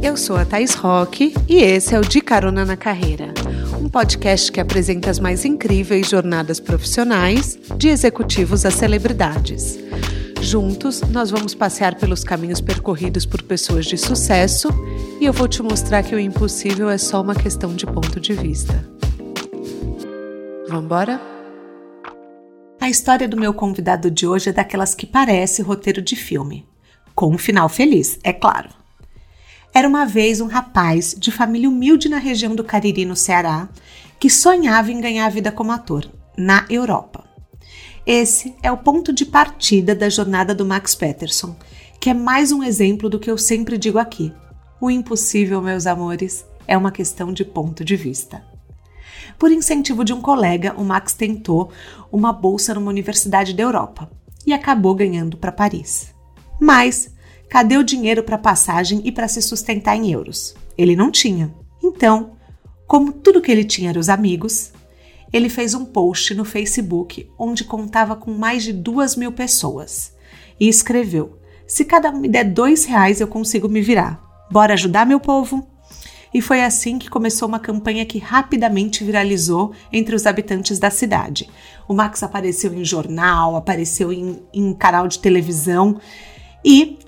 Eu sou a Thais Roque e esse é o De Carona na Carreira, um podcast que apresenta as mais incríveis jornadas profissionais, de executivos a celebridades. Juntos, nós vamos passear pelos caminhos percorridos por pessoas de sucesso e eu vou te mostrar que o impossível é só uma questão de ponto de vista. Vamos embora? A história do meu convidado de hoje é daquelas que parece roteiro de filme, com um final feliz, é claro. Era uma vez um rapaz de família humilde na região do Cariri, no Ceará, que sonhava em ganhar a vida como ator, na Europa. Esse é o ponto de partida da jornada do Max Peterson, que é mais um exemplo do que eu sempre digo aqui. O impossível, meus amores, é uma questão de ponto de vista. Por incentivo de um colega, o Max tentou uma bolsa numa universidade da Europa e acabou ganhando para Paris. Mas cadê o dinheiro para passagem e para se sustentar em euros? Ele não tinha. Então, como tudo que ele tinha era os amigos, ele fez um post no Facebook onde contava com mais de duas mil pessoas e escreveu: Se cada um me der dois reais, eu consigo me virar. Bora ajudar, meu povo? E foi assim que começou uma campanha que rapidamente viralizou entre os habitantes da cidade. O Max apareceu em jornal, apareceu em, em canal de televisão e,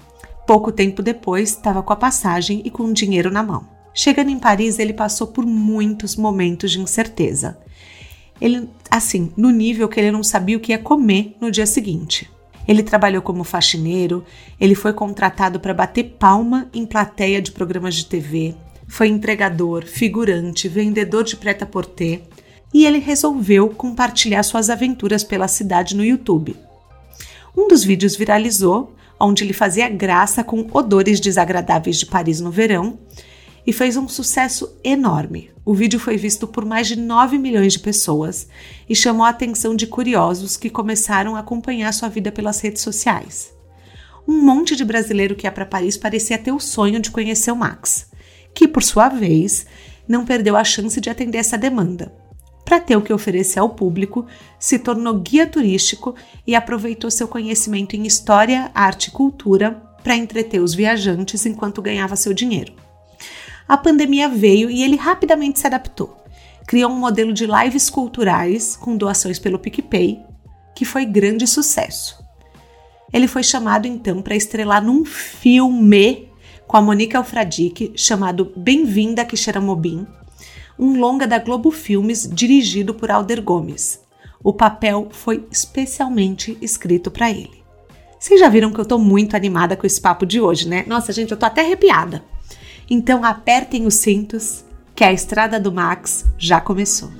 pouco tempo depois, estava com a passagem e com dinheiro na mão. Chegando em Paris, ele passou por muitos momentos de incerteza. Ele, assim, no nível que ele não sabia o que ia comer no dia seguinte. Ele trabalhou como faxineiro, ele foi contratado para bater palma em plateia de programas de TV, foi entregador, figurante, vendedor de preta-porter e ele resolveu compartilhar suas aventuras pela cidade no YouTube. Um dos vídeos viralizou, onde ele fazia graça com odores desagradáveis de Paris no verão e fez um sucesso enorme. O vídeo foi visto por mais de 9 milhões de pessoas e chamou a atenção de curiosos que começaram a acompanhar sua vida pelas redes sociais. Um monte de brasileiro que ia para Paris parecia ter o sonho de conhecer o Max, que por sua vez não perdeu a chance de atender essa demanda. Para ter o que oferecer ao público, se tornou guia turístico e aproveitou seu conhecimento em história, arte e cultura para entreter os viajantes enquanto ganhava seu dinheiro a pandemia veio e ele rapidamente se adaptou. Criou um modelo de lives culturais com doações pelo PicPay, que foi grande sucesso. Ele foi chamado então para estrelar num filme com a Monique Alfradique chamado Bem-vinda Quixeramobim, um longa da Globo Filmes dirigido por Alder Gomes. O papel foi especialmente escrito para ele. Vocês já viram que eu tô muito animada com esse papo de hoje, né? Nossa, gente, eu tô até arrepiada. Então apertem os cintos, que a estrada do Max já começou.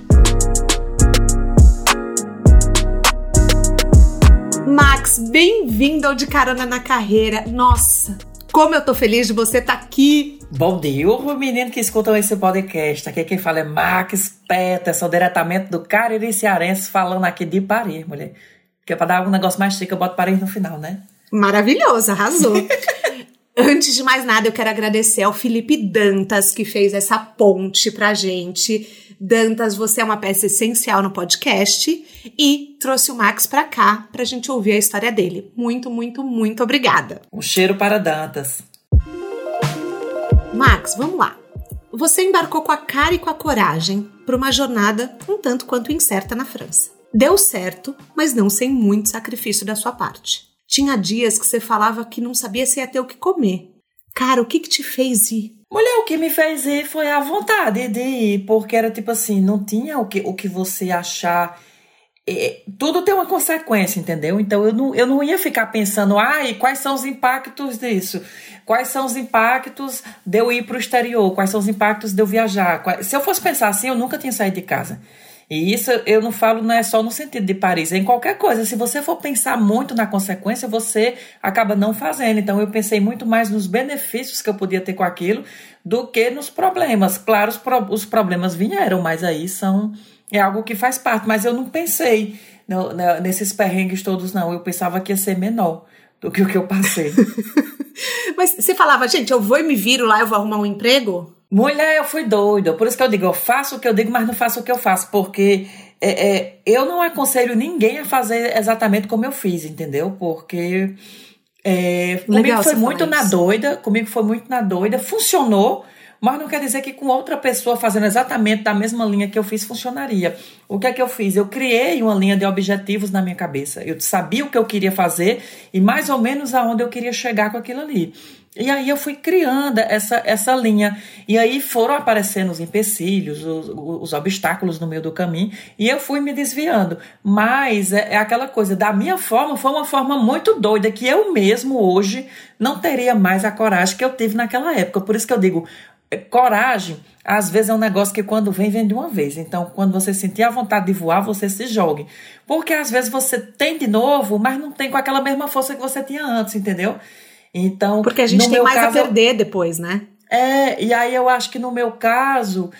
Max, bem-vindo ao De Carona na Carreira. Nossa, como eu tô feliz de você estar tá aqui. Bom dia, o menino que escuta esse podcast. Aqui quem fala é Max Peterson, diretamente do Cariri Cearense, falando aqui de Paris, mulher. Que é pra dar um negócio mais chique, eu boto Paris no final, né? Maravilhoso, arrasou. Antes de mais nada, eu quero agradecer ao Felipe Dantas, que fez essa ponte pra gente. Dantas, você é uma peça essencial no podcast e trouxe o Max pra cá pra gente ouvir a história dele. Muito, muito, muito obrigada. Um cheiro para Dantas. Max, vamos lá. Você embarcou com a cara e com a coragem para uma jornada um tanto quanto incerta na França. Deu certo, mas não sem muito sacrifício da sua parte. Tinha dias que você falava que não sabia se ia ter o que comer. Cara, o que que te fez ir? Mulher, o que me fez ir foi a vontade de ir, porque era tipo assim, não tinha o que, o que você achar. É, tudo tem uma consequência, entendeu? Então eu não, eu não ia ficar pensando, ai, quais são os impactos disso? Quais são os impactos de eu ir para o exterior? Quais são os impactos de eu viajar? Se eu fosse pensar assim, eu nunca tinha saído de casa. E isso eu não falo não é só no sentido de Paris, é em qualquer coisa. Se você for pensar muito na consequência, você acaba não fazendo. Então eu pensei muito mais nos benefícios que eu podia ter com aquilo do que nos problemas. Claro, os, pro, os problemas vieram, mas aí são é algo que faz parte. Mas eu não pensei no, no, nesses perrengues todos, não. Eu pensava que ia ser menor do que o que eu passei. mas você falava, gente, eu vou e me viro lá, eu vou arrumar um emprego? Mulher, eu fui doida. Por isso que eu digo, eu faço o que eu digo, mas não faço o que eu faço. Porque é, é, eu não aconselho ninguém a fazer exatamente como eu fiz, entendeu? Porque É, comigo foi muito na doida, comigo foi muito na doida, funcionou, mas não quer dizer que com outra pessoa fazendo exatamente da mesma linha que eu fiz funcionaria. O que é que eu fiz? Eu criei uma linha de objetivos na minha cabeça. Eu sabia o que eu queria fazer e mais ou menos aonde eu queria chegar com aquilo ali. E aí eu fui criando essa, essa linha. E aí foram aparecendo os empecilhos, os, os obstáculos no meio do caminho, e eu fui me desviando. Mas é, é, aquela coisa, da minha forma, foi uma forma muito doida, que eu mesmo hoje não teria mais a coragem que eu tive naquela época. Por isso que eu digo, coragem, às vezes é um negócio que quando vem, vem de uma vez. Então, quando você sentir a vontade de voar, você se jogue. Porque às vezes você tem de novo, mas não tem com aquela mesma força que você tinha antes, entendeu? Então. Porque a gente tem mais caso, a perder depois, né? É, e aí eu acho que no meu caso.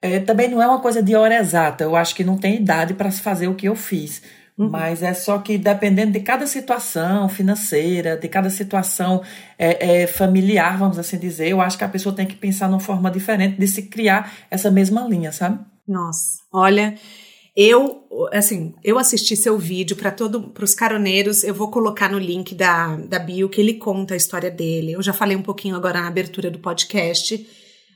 É, também não é uma coisa de hora exata. Eu acho que não tem idade para se fazer o que eu fiz. Uhum. Mas é só que dependendo de cada situação financeira, de cada situação é, é, familiar, vamos assim dizer, eu acho que a pessoa tem que pensar numa forma diferente de se criar essa mesma linha, sabe? Nossa, olha, eu assim, eu assisti seu vídeo para todo para os caroneiros, eu vou colocar no link da, da bio que ele conta a história dele. Eu já falei um pouquinho agora na abertura do podcast,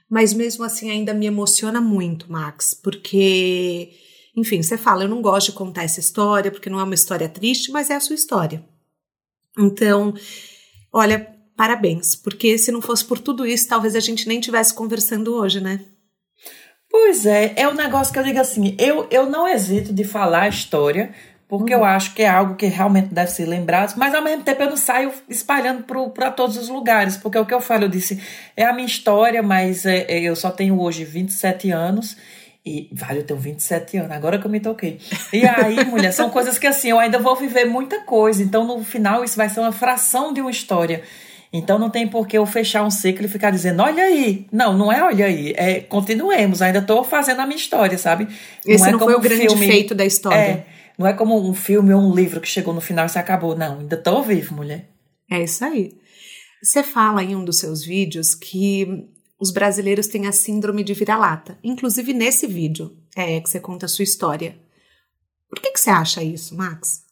mas mesmo assim ainda me emociona muito, Max, porque enfim, você fala, eu não gosto de contar essa história porque não é uma história triste, mas é a sua história. Então, olha, parabéns, porque se não fosse por tudo isso, talvez a gente nem tivesse conversando hoje, né? Pois é, é um negócio que eu digo assim, eu, eu não hesito de falar a história, porque uhum. eu acho que é algo que realmente deve ser lembrado, mas ao mesmo tempo eu não saio espalhando para todos os lugares, porque é o que eu falo, eu disse, é a minha história, mas é, é, eu só tenho hoje 27 anos, e vale, eu tenho 27 anos, agora que eu me toquei. E aí, mulher, são coisas que assim, eu ainda vou viver muita coisa. Então, no final, isso vai ser uma fração de uma história. Então não tem por que eu fechar um ciclo e ficar dizendo, olha aí. Não, não é olha aí. É continuemos, ainda estou fazendo a minha história, sabe? Esse não, é não foi o grande filme, feito da história. É, não é como um filme ou um livro que chegou no final e se acabou. Não, ainda estou vivo, mulher. É isso aí. Você fala em um dos seus vídeos que os brasileiros têm a síndrome de vira-lata, inclusive nesse vídeo é que você conta a sua história. Por que, que você acha isso, Max?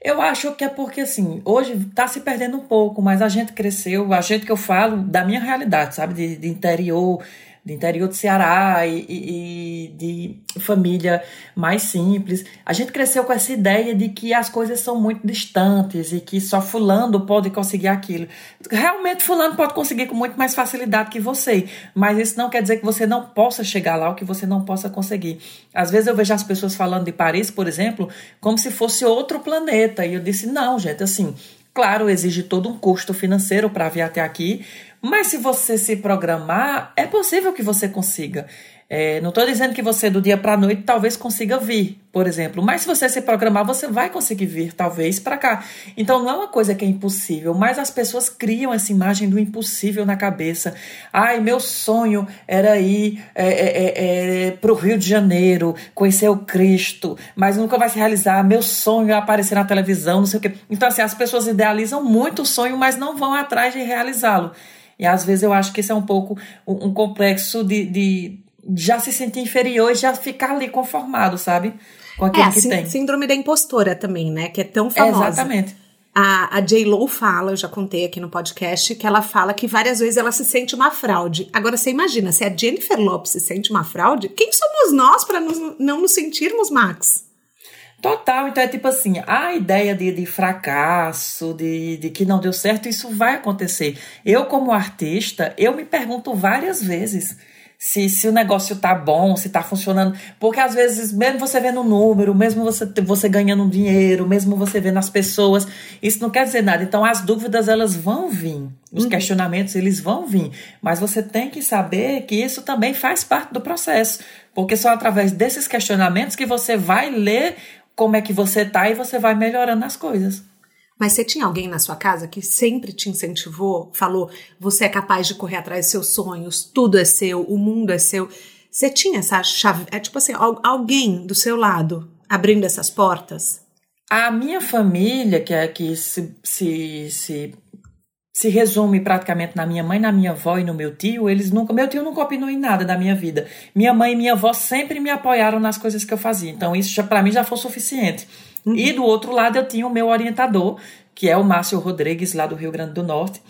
Eu acho que é porque, assim, hoje está se perdendo um pouco, mas a gente cresceu, a gente que eu falo da minha realidade, sabe, de, de interior, de interior do Ceará e, e, de família mais simples. A gente cresceu com essa ideia de que as coisas são muito distantes e que só fulano pode conseguir aquilo. Realmente fulano pode conseguir com muito mais facilidade que você, mas isso não quer dizer que você não possa chegar lá ou que você não possa conseguir. Às vezes eu vejo as pessoas falando de Paris, por exemplo, como se fosse outro planeta, e eu disse: "Não, gente, assim, Claro, exige todo um custo financeiro para vir até aqui, mas se você se programar, é possível que você consiga. É, não estou dizendo que você do dia para a noite talvez consiga vir, por exemplo, mas se você se programar, você vai conseguir vir, talvez, para cá. Então não é uma coisa que é impossível, mas as pessoas criam essa imagem do impossível na cabeça. Ai, meu sonho era ir é, é, é, é para o Rio de Janeiro, conhecer o Cristo, mas nunca vai se realizar. Meu sonho é aparecer na televisão, não sei o quê. Então, assim, as pessoas idealizam muito o sonho, mas não vão atrás de realizá-lo. E às vezes eu acho que isso é um pouco um complexo de, de já se sentir inferior e já ficar ali conformado, sabe? Com aquilo é, que tem. Síndrome da impostora também, né? Que é tão famosa. É, exatamente. A, a J-Lo fala, eu já contei aqui no podcast, que ela fala que várias vezes ela se sente uma fraude. Agora você imagina, se a Jennifer Lopes se sente uma fraude, quem somos nós para não nos sentirmos, Max? Total, então é tipo assim, a ideia de, de fracasso, de, de que não deu certo, isso vai acontecer. Eu, como artista, eu me pergunto várias vezes se, se o negócio tá bom, se tá funcionando. Porque às vezes, mesmo você vendo o número, mesmo você, você ganhando dinheiro, mesmo você vendo as pessoas, isso não quer dizer nada. Então as dúvidas elas vão vir, os uhum. questionamentos eles vão vir. Mas você tem que saber que isso também faz parte do processo. Porque só através desses questionamentos que você vai ler como é que você tá e você vai melhorando as coisas. Mas você tinha alguém na sua casa que sempre te incentivou, falou: você é capaz de correr atrás dos seus sonhos, tudo é seu, o mundo é seu. Você tinha essa chave, é tipo assim, alguém do seu lado abrindo essas portas? A minha família, que é que se, se, se, se resume praticamente na minha mãe, na minha avó e no meu tio, eles nunca. Meu tio nunca opinou em nada da minha vida. Minha mãe e minha avó sempre me apoiaram nas coisas que eu fazia. Então, isso para mim já foi suficiente. Uhum. E do outro lado eu tinha o meu orientador, que é o Márcio Rodrigues, lá do Rio Grande do Norte,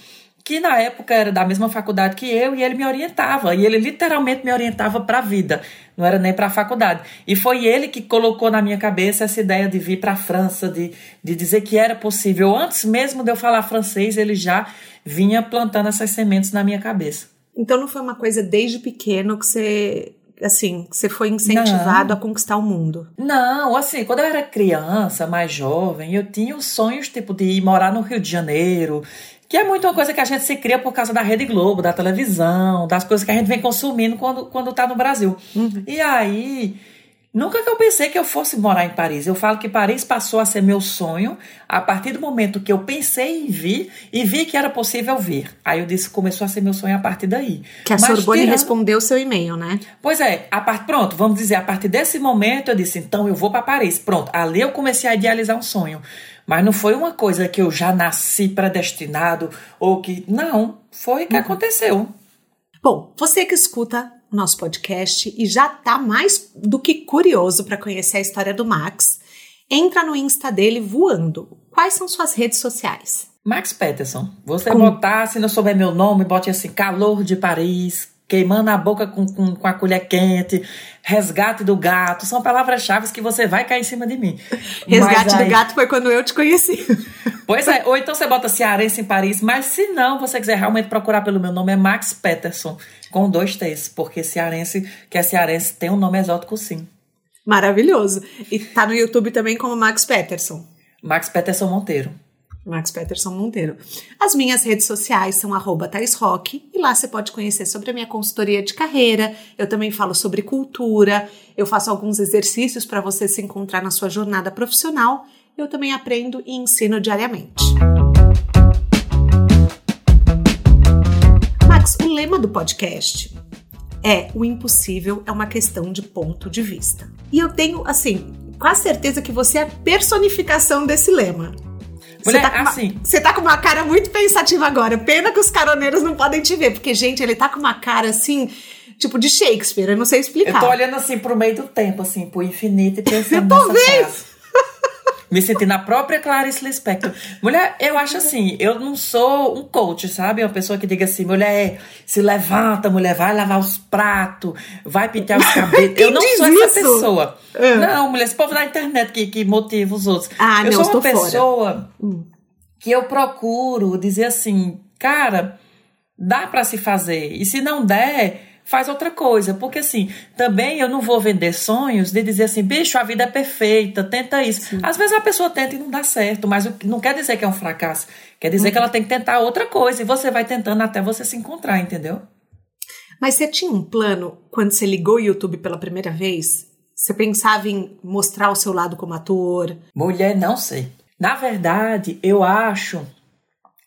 que na época era da mesma faculdade que eu e ele me orientava. E ele literalmente me orientava para a vida, não era nem para a faculdade. E foi ele que colocou na minha cabeça essa ideia de vir para a França, de, de dizer que era possível. Antes mesmo de eu falar francês, ele já vinha plantando essas sementes na minha cabeça. Então não foi uma coisa desde pequeno que você assim, você foi incentivado não. a conquistar o mundo? Não, assim, quando eu era criança, mais jovem, eu tinha os sonhos, tipo, de ir morar no Rio de Janeiro, que é muito uma coisa que a gente se cria por causa da Rede Globo, da televisão, das coisas que a gente vem consumindo quando, quando tá no Brasil. Uhum. E aí, nunca que eu pensei que eu fosse morar em Paris. Eu falo que Paris passou a ser meu sonho a partir do momento que eu pensei em vir e vi que era possível vir. Aí eu disse, começou a ser meu sonho a partir daí. Que a Mas, Sorbonne tirando... respondeu o seu e-mail, né? Pois é, a part... pronto, vamos dizer, a partir desse momento eu disse, então eu vou para Paris. Pronto, ali eu comecei a idealizar um sonho. Mas não foi uma coisa que eu já nasci predestinado ou que. Não, foi que uhum. aconteceu. Bom, você que escuta nosso podcast e já tá mais do que curioso para conhecer a história do Max, entra no Insta dele voando. Quais são suas redes sociais? Max Peterson. Você Com... botar, se não souber meu nome, bote assim, calor de Paris, queimando a boca com, com, com a colher quente, resgate do gato, são palavras-chave que você vai cair em cima de mim. Resgate aí... do gato foi quando eu te conheci. Pois é, ou então você bota cearense em Paris, mas se não você quiser realmente procurar pelo meu nome, é Max Peterson, com dois T's, porque cearense, que é cearense, tem um nome exótico sim. Maravilhoso. E tá no YouTube também como Max Peterson. Max Peterson Monteiro. Max Peterson Monteiro. As minhas redes sociais são arroba Rock, e lá você pode conhecer sobre a minha consultoria de carreira. Eu também falo sobre cultura, eu faço alguns exercícios para você se encontrar na sua jornada profissional. Eu também aprendo e ensino diariamente. Max, o lema do podcast é o impossível é uma questão de ponto de vista. E eu tenho, assim, quase certeza que você é a personificação desse lema. Você tá, uma, assim. você tá com uma cara muito pensativa agora. Pena que os caroneiros não podem te ver, porque, gente, ele tá com uma cara assim, tipo de Shakespeare, eu não sei explicar. Eu tô olhando assim pro meio do tempo, assim, pro infinito e pensando eu tô nessa vendo. Me senti na própria Clarice Lispector. Mulher, eu acho assim, eu não sou um coach, sabe? Uma pessoa que diga assim, mulher, se levanta, mulher, vai lavar os pratos, vai pintar os cabelos. eu não sou essa isso? pessoa. É. Não, mulher, esse povo da internet que, que motiva os outros. Ah, eu não, sou uma pessoa fora. Hum. que eu procuro dizer assim, cara, dá para se fazer. E se não der, faz outra coisa. Porque assim, também eu não vou vender sonhos de dizer assim, bicho, a vida é perfeita, tenta isso. Sim. Às vezes a pessoa tenta e não dá certo, mas não quer dizer que é um fracasso. Quer dizer uhum. que ela tem que tentar outra coisa. E você vai tentando até você se encontrar, entendeu? Mas você tinha um plano quando você ligou o YouTube pela primeira vez? Você pensava em mostrar o seu lado como ator? Mulher, não sei. Na verdade, eu acho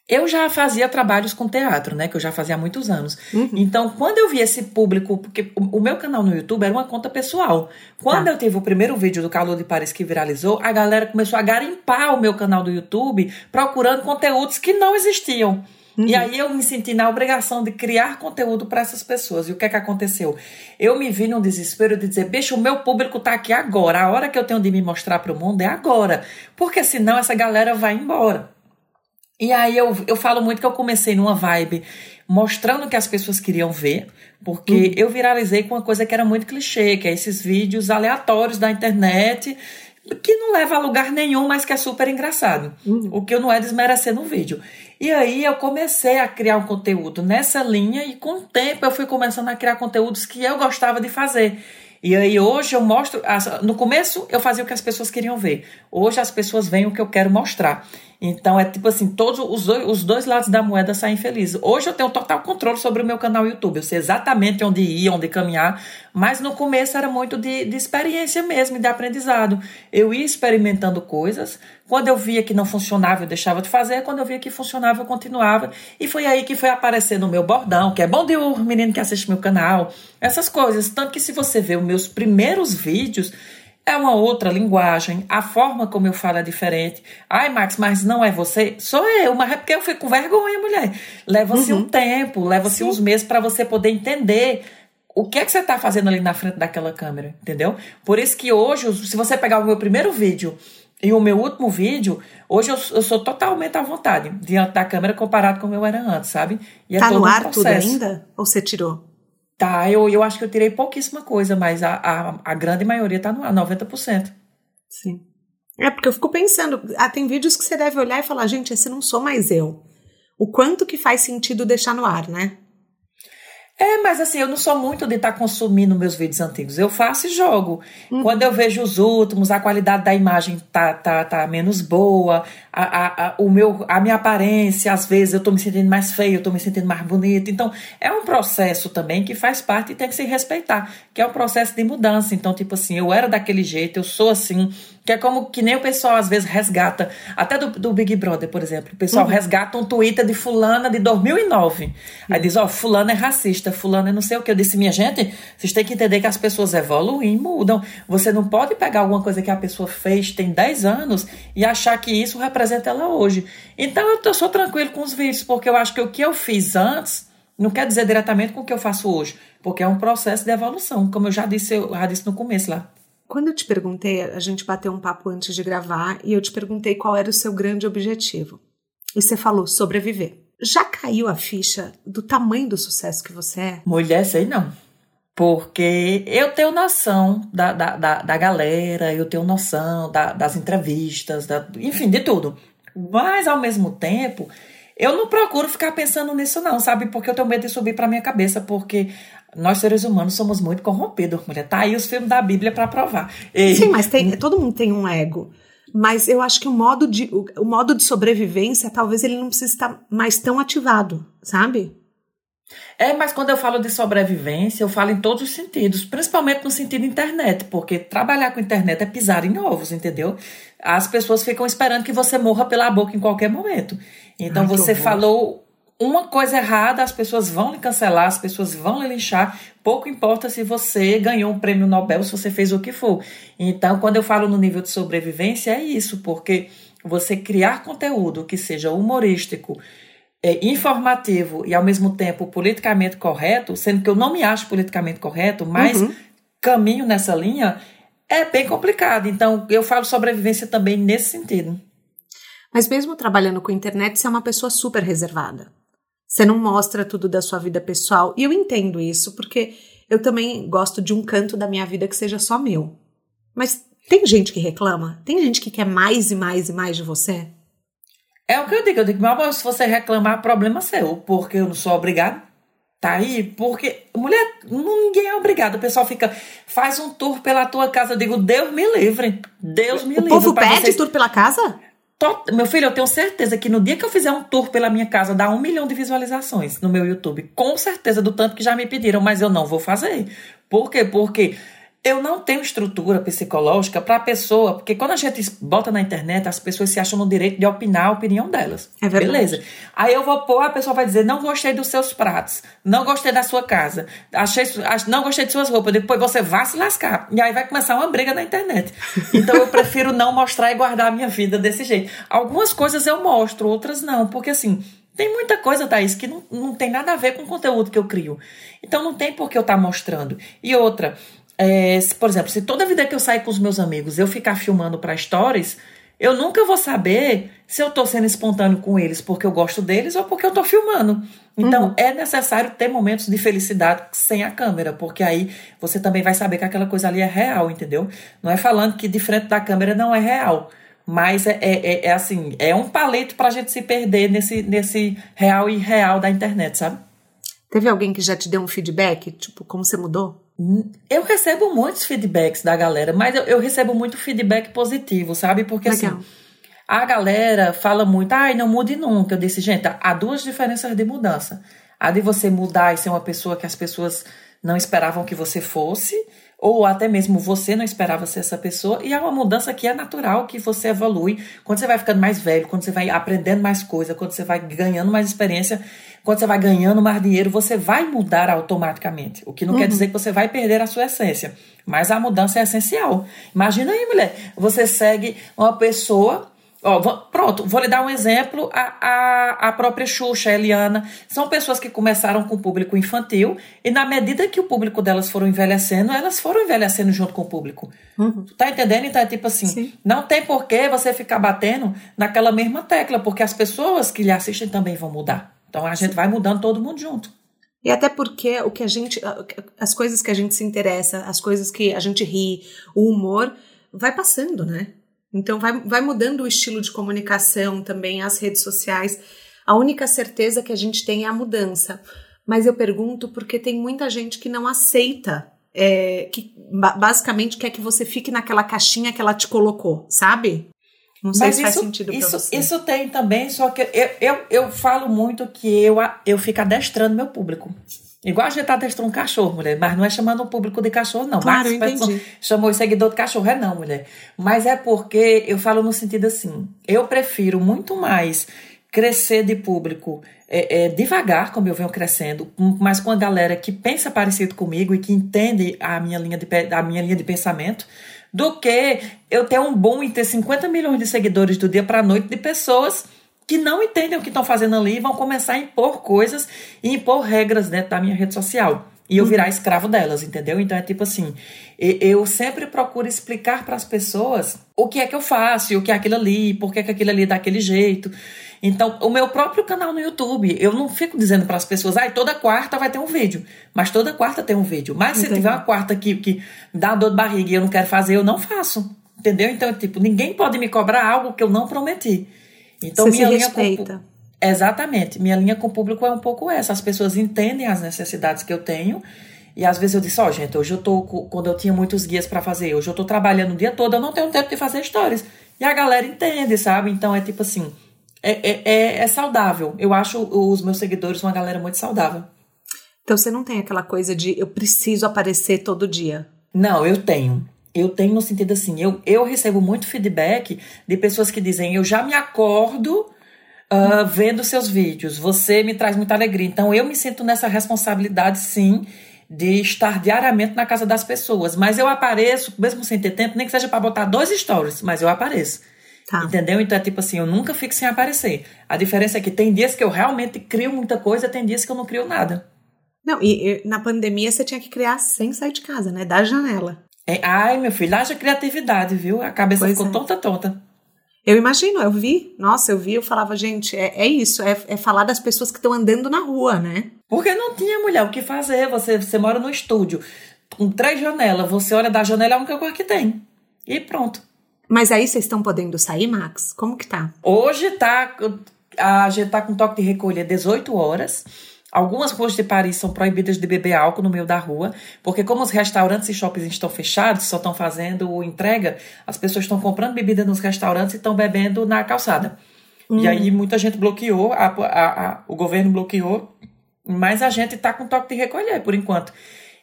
eu já fazia trabalhos com teatro, né? Que eu já fazia há muitos anos. Uhum. Então, quando eu vi esse público, porque o, meu canal no YouTube era uma conta pessoal. Quando tá. eu tive o primeiro vídeo do Calor de Paris que viralizou, a galera começou a garimpar o meu canal do YouTube procurando conteúdos que não existiam. Uhum. E aí eu me senti na obrigação de criar conteúdo para essas pessoas. E o que é que aconteceu? Eu me vi num desespero de dizer, bicho, o meu público tá aqui agora. A hora que eu tenho de me mostrar para o mundo é agora. Porque senão essa galera vai embora. E aí eu, eu falo muito que eu comecei numa vibe mostrando o que as pessoas queriam ver, porque uhum. eu viralizei com uma coisa que era muito clichê, que é esses vídeos aleatórios da internet que não leva a lugar nenhum, mas que é super engraçado. Uhum. O que eu não é desmerecer no vídeo. E aí eu comecei a criar um conteúdo nessa linha e com o tempo eu fui começando a criar conteúdos que eu gostava de fazer. E aí hoje eu mostro, no começo eu fazia o que as pessoas queriam ver. Hoje as pessoas veem o que eu quero mostrar. Então é tipo assim, todos os dois, os dois lados da moeda saem felizes. Hoje eu tenho total controle sobre o meu canal YouTube. Eu sei exatamente onde ir, onde caminhar, mas no começo era muito de, de experiência mesmo, de aprendizado. Eu ia experimentando coisas. Quando eu via que não funcionava, eu deixava de fazer. Quando eu via que funcionava, eu continuava. E foi aí que foi aparecer no meu bordão, que é bom de o menino que assiste meu canal. Essas coisas. Tanto que se você ver os meus primeiros vídeos, é uma outra linguagem, a forma como eu falo é diferente. Ai, Max, mas não é você? Sou eu, mas é porque eu fico com vergonha, mulher. Leva-se uhum. um tempo, leva-se uns meses para você poder entender o que é que você está fazendo ali na frente daquela câmera, entendeu? Por isso que hoje, se você pegar o meu primeiro vídeo E o meu último vídeo, hoje eu, eu sou totalmente à vontade diante da câmera comparado com o eu era antes, sabe? E é tá no ar um tudo ainda? Ou você tirou? Tá, eu, eu acho que eu tirei pouquíssima coisa, mas a, a, a grande maioria tá no ar, 90%. Sim. É porque eu fico pensando, ah, tem vídeos que você deve olhar e falar, gente, esse não sou mais eu. O quanto que faz sentido deixar no ar, né? É, mas assim, eu não sou muito de estar tá consumindo meus vídeos antigos. Eu faço e jogo. Uhum. Quando eu vejo os últimos, a qualidade da imagem tá, tá, tá menos boa, a, a, a, o meu, a minha aparência, às vezes eu tô me sentindo mais feio, eu tô me sentindo mais bonita. Então, é um processo também que faz parte e tem que se respeitar, que é um processo de mudança. Então, tipo assim, eu era daquele jeito, eu sou assim, que é como que nem o pessoal às vezes resgata, até do, do Big Brother, por exemplo. O pessoal uhum. resgata um Twitter de fulana de 2009. Uhum. Aí diz, ó, oh, fulana é racista, fulana é não sei o que. Eu disse, minha gente, vocês têm que entender que as pessoas evoluem e mudam. Você não pode pegar alguma coisa que a pessoa fez tem 10 anos e achar que isso representa ela hoje. Então eu, eu sou tranquilo com os vídeos, porque eu acho que o que eu fiz antes não quer dizer diretamente com o que eu faço hoje, porque é um processo de evolução, como eu já disse, eu já disse no começo lá. Quando eu te perguntei, a gente bateu um papo antes de gravar e eu te perguntei qual era o seu grande objetivo. E você falou sobreviver. Já caiu a ficha do tamanho do sucesso que você é? Mulher, sei não. Porque eu tenho noção da, da, da, da galera, eu tenho noção da, das entrevistas, da, enfim, de tudo. Mas, ao mesmo tempo, eu não procuro ficar pensando nisso, não, sabe? Porque eu tenho medo de subir para minha cabeça, porque nós seres humanos somos muito corrompidos, mulher. Tá aí os filmes da Bíblia para provar. E... Sim, mas tem, todo mundo tem um ego. Mas eu acho que o modo de, o, o modo de sobrevivência, talvez ele não precise estar mais tão ativado, sabe? É, mas quando eu falo de sobrevivência, eu falo em todos os sentidos, principalmente no sentido internet, porque trabalhar com internet é pisar em ovos, entendeu? As pessoas ficam esperando que você morra pela boca em qualquer momento. Então Ai, você falou uma coisa errada, as pessoas vão lhe cancelar, as pessoas vão lhe linchar. Pouco importa se você ganhou um prêmio Nobel, se você fez o que for. Então, quando eu falo no nível de sobrevivência, é isso, porque você criar conteúdo que seja humorístico, é, informativo e ao mesmo tempo politicamente correto, sendo que eu não me acho politicamente correto, mas uhum. caminho nessa linha, é bem complicado. Então, eu falo sobrevivência também nesse sentido. Mas mesmo trabalhando com internet, você é uma pessoa super reservada. Você não mostra tudo da sua vida pessoal. E eu entendo isso, porque eu também gosto de um canto da minha vida que seja só meu. Mas tem gente que reclama? Tem gente que quer mais e mais e mais de você? É o que eu digo. Eu digo, mas se você reclamar, problema seu, porque eu não sou obrigado. Tá aí? Porque, mulher, ninguém é obrigado. O pessoal fica, faz um tour pela tua casa. Eu digo, Deus me livre. Deus me o livre. O povo pede vocês... tour pela casa? Meu filho, eu tenho certeza que no dia que eu fizer um tour pela minha casa, dá um milhão de visualizações no meu YouTube. Com certeza, do tanto que já me pediram, mas eu não vou fazer. Por quê? Porque eu não tenho estrutura psicológica para a pessoa, porque quando a gente bota na internet, as pessoas se acham no direito de opinar a opinião delas. É verdade. Beleza. Aí eu vou pôr, a pessoa vai dizer: não gostei dos seus pratos, não gostei da sua casa, achei, não gostei de suas roupas. Depois você vai se lascar. E aí vai começar uma briga na internet. Então eu prefiro não mostrar e guardar a minha vida desse jeito. Algumas coisas eu mostro, outras não, porque assim. Tem muita coisa, Thaís, que não, não tem nada a ver com o conteúdo que eu crio. Então não tem por que eu estar tá mostrando. E outra, é, se, por exemplo, se toda vida que eu sair com os meus amigos eu ficar filmando para stories, eu nunca vou saber se eu tô sendo espontâneo com eles porque eu gosto deles ou porque eu tô filmando. Então, uhum. é necessário ter momentos de felicidade sem a câmera, porque aí você também vai saber que aquela coisa ali é real, entendeu? Não é falando que de frente da câmera não é real, mas é, é, é, é assim, é um palito pra gente se perder nesse, nesse real e real da internet, sabe? Teve alguém que já te deu um feedback? Tipo, como você mudou? Eu recebo muitos feedbacks da galera, mas eu, eu recebo muito feedback positivo, sabe? Porque assim, Legal. assim, a galera fala muito, ai, não mude nunca. Eu disse, gente, há duas diferenças de mudança. A de você mudar e ser uma pessoa que as pessoas não esperavam que você fosse, ou até mesmo você não esperava ser essa pessoa, e é uma mudança que é natural, que você evolui quando você vai ficando mais velho, quando você vai aprendendo mais coisa, quando você vai ganhando mais experiência, quando você vai ganhando mais dinheiro, você vai mudar automaticamente. O que não uhum. quer dizer que você vai perder a sua essência, mas a mudança é essencial. Imagina aí, mulher, você segue uma pessoa Ó, pronto, vou lhe dar um exemplo. A, a, a própria Xuxa, a Eliana, são pessoas que começaram com o público infantil e na medida que o público delas foram envelhecendo, elas foram envelhecendo junto com o público. Uhum. Tá entendendo? Então é tipo assim, Sim. não tem por que você ficar batendo naquela mesma tecla, porque as pessoas que lhe assistem também vão mudar. Então a gente vai mudando todo mundo junto. E até porque o que a gente, as coisas que a gente se interessa, as coisas que a gente ri, o humor, vai passando, né? Então vai, vai mudando o estilo de comunicação também, as redes sociais. A única certeza que a gente tem é a mudança. Mas eu pergunto porque tem muita gente que não aceita, é, que basicamente quer que você fique naquela caixinha que ela te colocou, sabe? Não sei Mas se isso, faz sentido para você. Isso tem também, só que eu, eu, eu falo muito que eu, eu fico adestrando meu público. Igual a gente tá adestrando um cachorro, mulher, mas não é chamando o público de cachorro, não. Claro, entendi. Chamou o seguidor de cachorro, é não, mulher. Mas é porque eu falo no sentido assim, eu prefiro muito mais crescer de público é, é, devagar, como eu venho crescendo, mas com a galera que pensa parecido comigo e que entende a minha linha de, a minha linha de pensamento, do que eu ter um bom e ter 50 milhões de seguidores do dia para a noite de pessoas que não entendem o que estão fazendo ali e vão começar a impor coisas e impor regras dentro da minha rede social. E eu uhum. virar escravo delas, entendeu? Então é tipo assim, eu sempre procuro explicar para as pessoas o que é que eu faço, o que é aquilo ali, por que é que aquilo ali é daquele jeito. Então, o meu próprio canal no YouTube, eu não fico dizendo para as pessoas, ah, toda quarta vai ter um vídeo. Mas toda quarta tem um vídeo. Mas Entendi. se tiver uma quarta que, que dá dor de barriga e eu não quero fazer, eu não faço. Entendeu? Então, tipo, ninguém pode me cobrar algo que eu não prometi. Então, Você minha linha respeita. Com, exatamente. Minha linha com o público é um pouco essa. As pessoas entendem as necessidades que eu tenho. E às vezes eu disse, ó, oh, gente, hoje eu tô, quando eu tinha muitos guias para fazer, hoje eu tô trabalhando o dia todo, eu não tenho tempo de fazer stories. E a galera entende, sabe? Então é tipo assim, é, é, é, é saudável. Eu acho os meus seguidores uma galera muito saudável. Então você não tem aquela coisa de eu preciso aparecer todo dia? Não, eu tenho. Eu tenho no sentido assim, eu, eu recebo muito feedback de pessoas que dizem, eu já me acordo uh, vendo seus vídeos, você me traz muita alegria. Então eu me sinto nessa responsabilidade, sim, de estar diariamente na casa das pessoas. Mas eu apareço, mesmo sem ter tempo, nem que seja para botar dois stories, mas eu apareço. Tá. Entendeu? Então é tipo assim, eu nunca fico sem aparecer. A diferença é que tem dias que eu realmente crio muita coisa, tem dias que eu não crio nada. Não, e, e na pandemia você tinha que criar sem sair de casa, né? Da janela. É, ai, meu filho, haja criatividade, viu? A cabeça pois ficou é. tonta, tonta. Eu imagino, eu vi, nossa, eu vi, eu falava, gente, é, é isso, é, é falar das pessoas que estão andando na rua, né? Porque não tinha mulher o que fazer. Você, você mora no estúdio com três janelas, você olha da janela, é a única coisa que tem. E pronto. Mas aí vocês estão podendo sair, Max? Como que tá? Hoje tá. A gente tá com toque de recolher 18 horas. Algumas ruas de Paris são proibidas de beber álcool no meio da rua, porque como os restaurantes e shoppings estão fechados, só estão fazendo entrega, as pessoas estão comprando bebida nos restaurantes e estão bebendo na calçada. Hum. E aí muita gente bloqueou, a, a, a, o governo bloqueou, mas a gente está com toque de recolher por enquanto.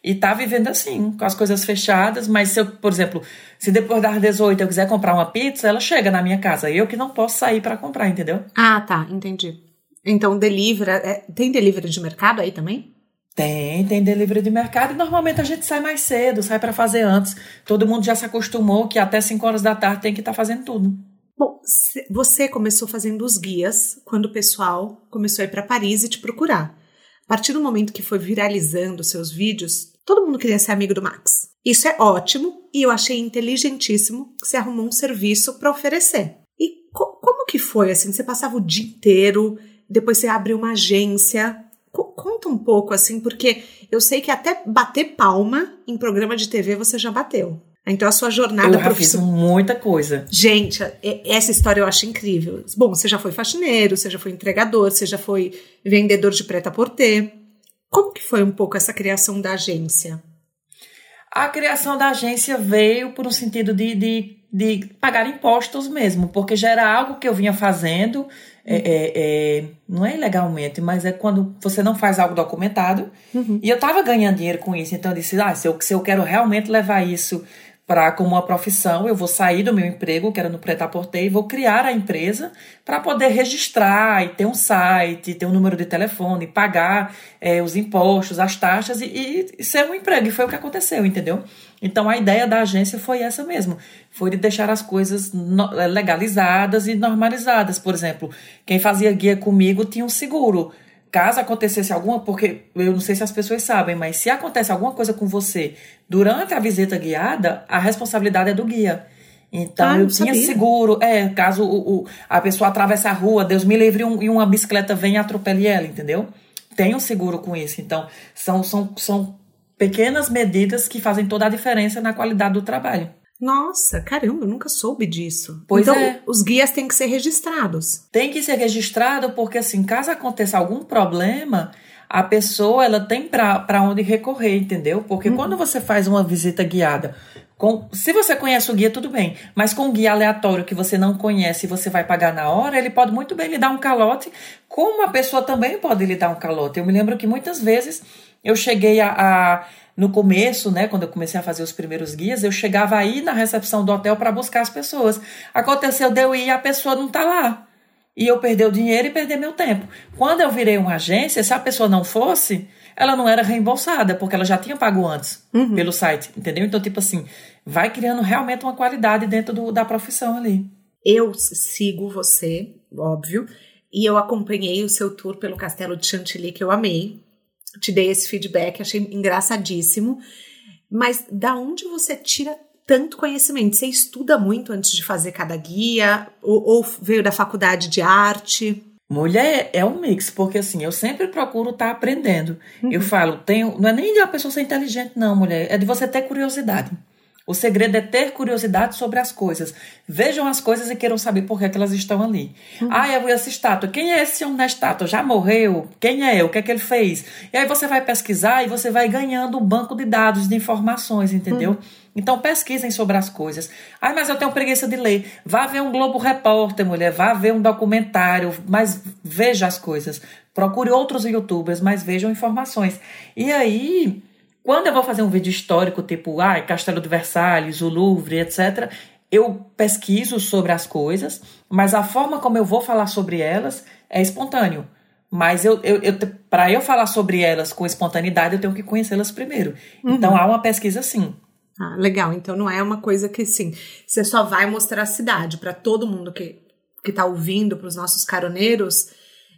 E tá vivendo assim, com as coisas fechadas, mas se eu, por exemplo, se depois das 18 eu quiser comprar uma pizza, ela chega na minha casa. Eu que não posso sair para comprar, entendeu? Ah, tá, entendi. Então, delivery, é, tem delivery de mercado aí também? Tem, tem delivery de mercado e normalmente a gente sai mais cedo, sai para fazer antes. Todo mundo já se acostumou que até 5 horas da tarde tem que estar tá fazendo tudo. Bom, você começou fazendo os guias quando o pessoal começou a ir para Paris e te procurar. A partir do momento que foi viralizando seus vídeos, Todo mundo queria ser amigo do Max. Isso é ótimo e eu achei inteligentíssimo que você arrumou um serviço para oferecer. E co como que foi assim? Você passava o dia inteiro, depois você abriu uma agência. Co conta um pouco assim, porque eu sei que até bater palma em programa de TV você já bateu. Então a sua jornada eu profissional. fiz muita coisa. Gente, essa história eu acho incrível. Bom, você já foi faxineiro, você já foi entregador, você já foi vendedor de preta-porter. Como que foi um pouco essa criação da agência? A criação da agência veio por um sentido de, de, de pagar impostos mesmo, porque já era algo que eu vinha fazendo, é, é, é, não é ilegalmente, mas é quando você não faz algo documentado. Uhum. E eu estava ganhando dinheiro com isso, então eu disse: ah, se eu, se eu quero realmente levar isso para como uma profissão, eu vou sair do meu emprego, que era no Preta-Porter, e vou criar a empresa para poder registrar e ter um site, ter um número de telefone, pagar é, os impostos, as taxas e, e, ser um emprego. E foi o que aconteceu, entendeu? Então a ideia da agência foi essa mesmo, foi de deixar as coisas legalizadas e normalizadas. Por exemplo, quem fazia guia comigo tinha um seguro caso acontecesse alguma, porque eu não sei se as pessoas sabem, mas se acontece alguma coisa com você durante a visita guiada, a responsabilidade é do guia. Então ah, eu tinha sabia. seguro, é, caso o, o, a pessoa atravesse a rua, Deus me livre, um, e uma bicicleta venha e atropele ela, entendeu? Tem um seguro com isso. Então, são, são, são pequenas medidas que fazem toda a diferença na qualidade do trabalho. Nossa, caramba, eu nunca soube disso. Pois então, é. os guias têm que ser registrados. Tem que ser registrado porque, assim, caso aconteça algum problema, a pessoa ela tem para onde recorrer, entendeu? Porque uhum. quando você faz uma visita guiada, com, se você conhece o guia, tudo bem. Mas com um guia aleatório que você não conhece e você vai pagar na hora, ele pode muito bem lhe dar um calote, como a pessoa também pode lhe dar um calote. Eu me lembro que muitas vezes eu cheguei a, a no começo, né, quando eu comecei a fazer os primeiros guias, eu chegava aí na recepção do hotel para buscar as pessoas. Aconteceu de eu ir e a pessoa não tá lá. E eu perder o dinheiro e perder meu tempo. Quando eu virei uma agência, se a pessoa não fosse, ela não era reembolsada, porque ela já tinha pago antes uhum. pelo site, entendeu? Então, tipo assim, vai criando realmente uma qualidade dentro do, da profissão ali. Eu sigo você, óbvio, e eu acompanhei o seu tour pelo Castelo de Chantilly, que eu amei te dei esse feedback, achei engraçadíssimo. Mas da onde você tira tanto conhecimento? Você estuda muito antes de fazer cada guia? Ou, ou veio da faculdade de arte? Mulher é um mix, porque assim, eu sempre procuro estar tá aprendendo. Uhum. Eu falo, tenho, não é nem de uma pessoa ser inteligente, não, mulher, é de você ter curiosidade. O segredo é ter curiosidade sobre as coisas. Vejam as coisas e queiram saber por que, é que elas estão ali. Uhum. Ah, eu vi essa estátua. Quem é esse homem na estátua? Já morreu? Quem é? O que é que ele fez? E aí você vai pesquisar e você vai ganhando um banco de dados, de informações, entendeu? Uhum. Então pesquisem sobre as coisas. Ah, mas eu tenho preguiça de ler. Vá ver um Globo Repórter, mulher. Vá ver um documentário. Mas veja as coisas. Procure outros youtubers, mas vejam informações. E aí quando eu vou fazer um vídeo histórico, tipo, ah, Castelo de Versalhes, o Louvre, etc., eu pesquiso sobre as coisas, mas a forma como eu vou falar sobre elas é espontâneo. Mas eu, eu, eu para eu falar sobre elas com espontaneidade, eu tenho que conhecê-las primeiro. Uhum. Então há uma pesquisa sim. Ah, legal. Então não é uma coisa que sim, você só vai mostrar a cidade para todo mundo que que está ouvindo, para os nossos caroneiros.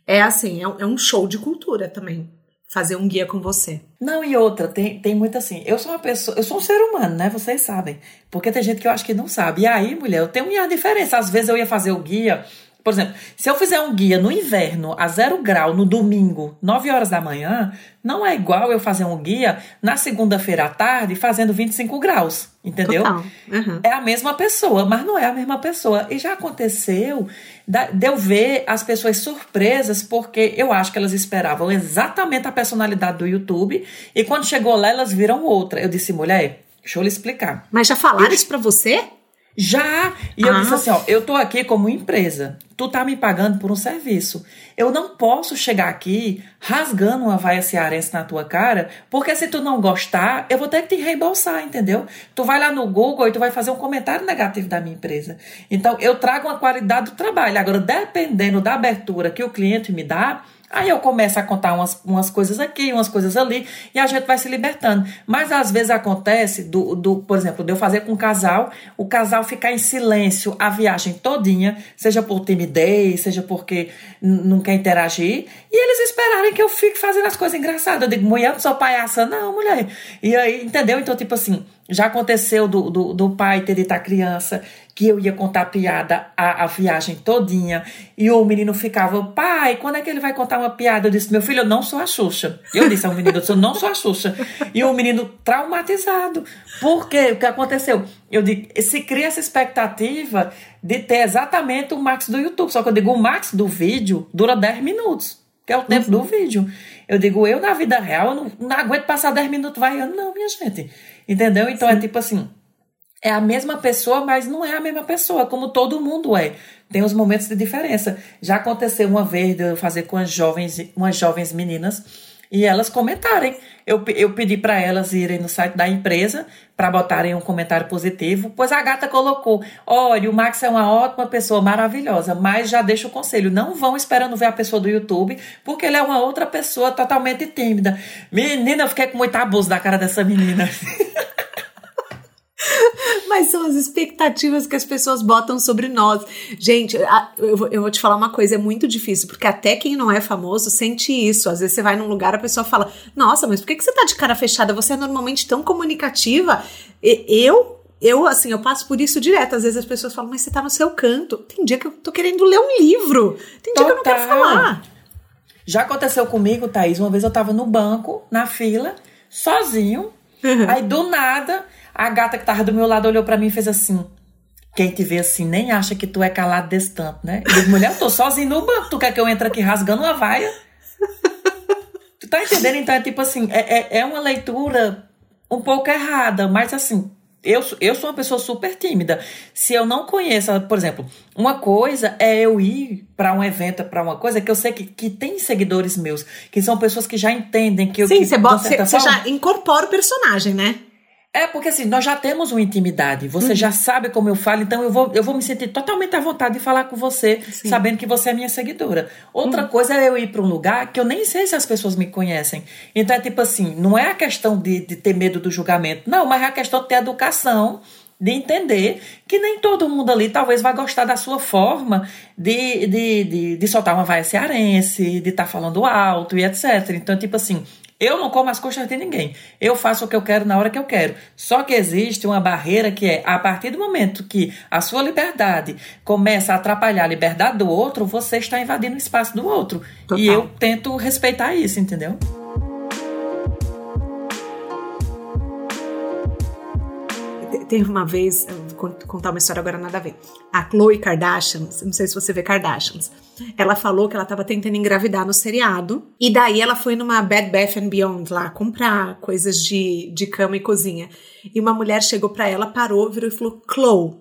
É assim, é, é um show de cultura também fazer um guia com você. Não, e outra, tem, tem muito assim. Eu sou uma pessoa, eu sou um ser humano, né? Vocês sabem. Porque tem gente que eu acho que não sabe. E aí, mulher, eu tenho uma diferença. Às vezes eu ia fazer o guia. Por exemplo, se eu fizer um guia no inverno, a zero grau, no domingo, 9 horas da manhã, não é igual eu fazer um guia na segunda-feira à tarde fazendo 25 graus. Entendeu? Uhum. É a mesma pessoa, mas não é a mesma pessoa. E já aconteceu de eu ver as pessoas surpresas, porque eu acho que elas esperavam exatamente a personalidade do YouTube, e quando chegou lá, elas viram outra. Eu disse, mulher, deixa eu lhe explicar. Mas já falaram eu... isso pra você? Já! E ah. eu disse assim, ó, eu tô aqui como empresa. Tu tá me pagando por um serviço. Eu não posso chegar aqui rasgando uma vaia cearense na tua cara, porque se tu não gostar, eu vou ter que te reembolsar, entendeu? Tu vai lá no Google e tu vai fazer um comentário negativo da minha empresa. Então, eu trago uma qualidade do trabalho. Agora, dependendo da abertura que o cliente me dá, Aí eu começo a contar umas, umas coisas aqui, umas coisas ali, e a gente vai se libertando. Mas às vezes acontece, do, do, por exemplo, de eu fazer com um casal, o casal ficar em silêncio a viagem todinha, seja por timidez, seja porque não quer interagir, e eles esperarem que eu fique fazendo as coisas engraçadas. Eu digo, mulher, não sou palhaça, não, mulher. E aí, entendeu? Então, tipo assim, já aconteceu do, do, do pai ter dito criança que eu ia contar piada a, a viagem todinha. E o menino ficava, pai, quando é que ele vai contar uma piada? Eu disse, meu filho, eu não sou a Xuxa. Eu disse ao menino, eu não sou a Xuxa. E o menino traumatizado. Por quê? O que aconteceu? Eu digo, se cria essa expectativa de ter exatamente o max do YouTube. Só que eu digo, o max do vídeo dura 10 minutos, que é o tempo uhum. do vídeo. Eu digo, eu na vida real, eu não, não aguento passar 10 minutos vaiando, não, minha gente. Entendeu? Então é Sim. é tipo assim, é a mesma pessoa, mas não é a mesma pessoa, como todo mundo é. Tem os momentos de diferença. Já aconteceu uma vez de eu fazer com as jovens, umas jovens meninas, e elas comentarem. Eu, eu pedi para elas irem no site da empresa para botarem um comentário positivo, pois a gata colocou: olha, o Max é uma ótima pessoa, maravilhosa, mas já deixa o conselho: não vão esperando ver a pessoa do YouTube, porque ele é uma outra pessoa totalmente tímida. Menina, eu fiquei com muito abuso da cara dessa menina. Mas são as expectativas que as pessoas botam sobre nós. Gente, eu vou te falar uma coisa, é muito difícil, porque até quem não é famoso sente isso. Às vezes você vai num lugar, a pessoa fala: Nossa, mas por que você tá de cara fechada? Você é normalmente tão comunicativa. Eu eu, assim, eu passo por isso direto. Às vezes as pessoas falam, mas você tá no seu canto. Tem dia que eu tô querendo ler um livro. Tem dia Total. que eu não quero falar. Já aconteceu comigo, Thaís. Uma vez eu tava no banco, na fila, sozinho. Uhum. Aí, do nada, a gata que tava do meu lado olhou para mim e fez assim. Quem te vê assim nem acha que tu é calado desse tanto, né? Eu disse, mulher, eu tô sozinho no banco. Tu quer que eu entre aqui rasgando uma vaia? Tu tá entendendo? Então é tipo assim, é, é, é uma leitura um pouco errada, mas assim, eu, eu sou uma pessoa super tímida. Se eu não conheço, por exemplo, uma coisa é eu ir para um evento, para uma coisa que eu sei que, que tem seguidores meus, que são pessoas que já entendem que eu. Sim, você, bota, você, você já incorpora o personagem, né? É, porque assim, nós já temos uma intimidade. Você uhum. já sabe como eu falo, então eu vou, eu vou me sentir totalmente à vontade de falar com você, Sim. sabendo que você é minha seguidora. Outra uhum. coisa é eu ir para um lugar que eu nem sei se as pessoas me conhecem. Então é tipo assim, não é a questão de, de ter medo do julgamento, não, mas é a questão de ter educação de entender que nem todo mundo ali talvez vai gostar da sua forma de, de, de, de soltar uma vaia cearense, de estar tá falando alto e etc. Então, tipo assim, eu não como as coxas de ninguém. Eu faço o que eu quero na hora que eu quero. Só que existe uma barreira que é a partir do momento que a sua liberdade começa a atrapalhar a liberdade do outro, você está invadindo o espaço do outro. Total. E eu tento respeitar isso, entendeu? Teve uma vez, contar uma história agora nada a ver. A Chloe Kardashian, não sei se você vê Kardashians, ela falou que ela estava tentando engravidar no seriado. E daí ela foi numa Bed Bath and Beyond lá comprar coisas de, de cama e cozinha. E uma mulher chegou para ela, parou, virou e falou: Chloe,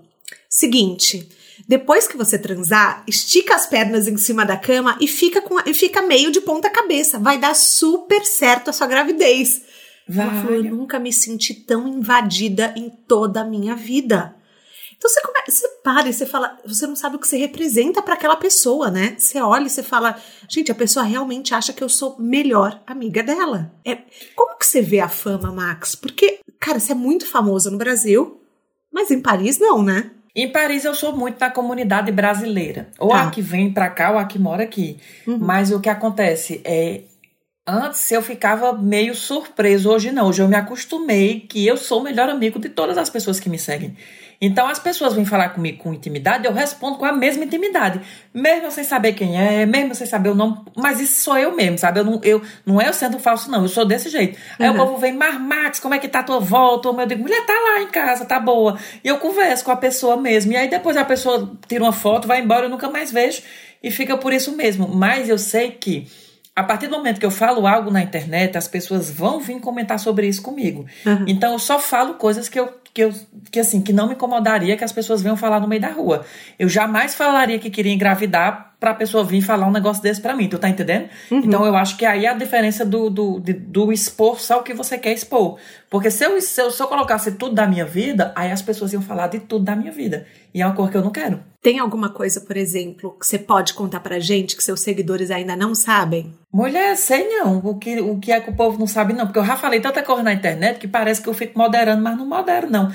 seguinte. Depois que você transar, estica as pernas em cima da cama e fica, com, e fica meio de ponta cabeça. Vai dar super certo a sua gravidez. Vai. Ela falou: Eu nunca me senti tão invadida em toda a minha vida. Então você, come, você para e você fala, você não sabe o que você representa para aquela pessoa, né? Você olha e você fala, gente, a pessoa realmente acha que eu sou melhor amiga dela. É, como que você vê a fama, Max? Porque, cara, você é muito famosa no Brasil, mas em Paris não, né? Em Paris eu sou muito da comunidade brasileira. Ou tá. a que vem pra cá ou a que mora aqui. Uhum. Mas o que acontece é. Antes eu ficava meio surpreso, hoje não. Hoje eu me acostumei que eu sou o melhor amigo de todas as pessoas que me seguem. Então as pessoas vêm falar comigo com intimidade, eu respondo com a mesma intimidade. Mesmo sem saber quem é, mesmo sem saber o nome, mas isso sou eu mesmo, sabe? Eu não, eu, não é eu sendo falso, não, eu sou desse jeito. Aí uhum. o povo vem, Mar Max, como é que tá a tua volta? Eu digo, mulher, tá lá em casa, tá boa. E eu converso com a pessoa mesmo. E aí depois a pessoa tira uma foto, vai embora, eu nunca mais vejo. E fica por isso mesmo. Mas eu sei que a partir do momento que eu falo algo na internet, as pessoas vão vir comentar sobre isso comigo. Uhum. Então eu só falo coisas que eu que, eu, que assim, que não me incomodaria que as pessoas venham falar no meio da rua. Eu jamais falaria que queria engravidar para a pessoa vir falar um negócio desse para mim, tu tá entendendo? Uhum. Então eu acho que aí é a diferença do, do, de, do expor só o que você quer expor. Porque se eu, se eu, se eu colocasse tudo da minha vida, aí as pessoas iam falar de tudo da minha vida. E é uma cor que eu não quero. Tem alguma coisa, por exemplo, que você pode contar pra gente que seus seguidores ainda não sabem? Mulher, sei não. O que, o que é que o povo não sabe, não. Porque eu já falei tanta coisa na internet que parece que eu fico moderando, mas não modero, não.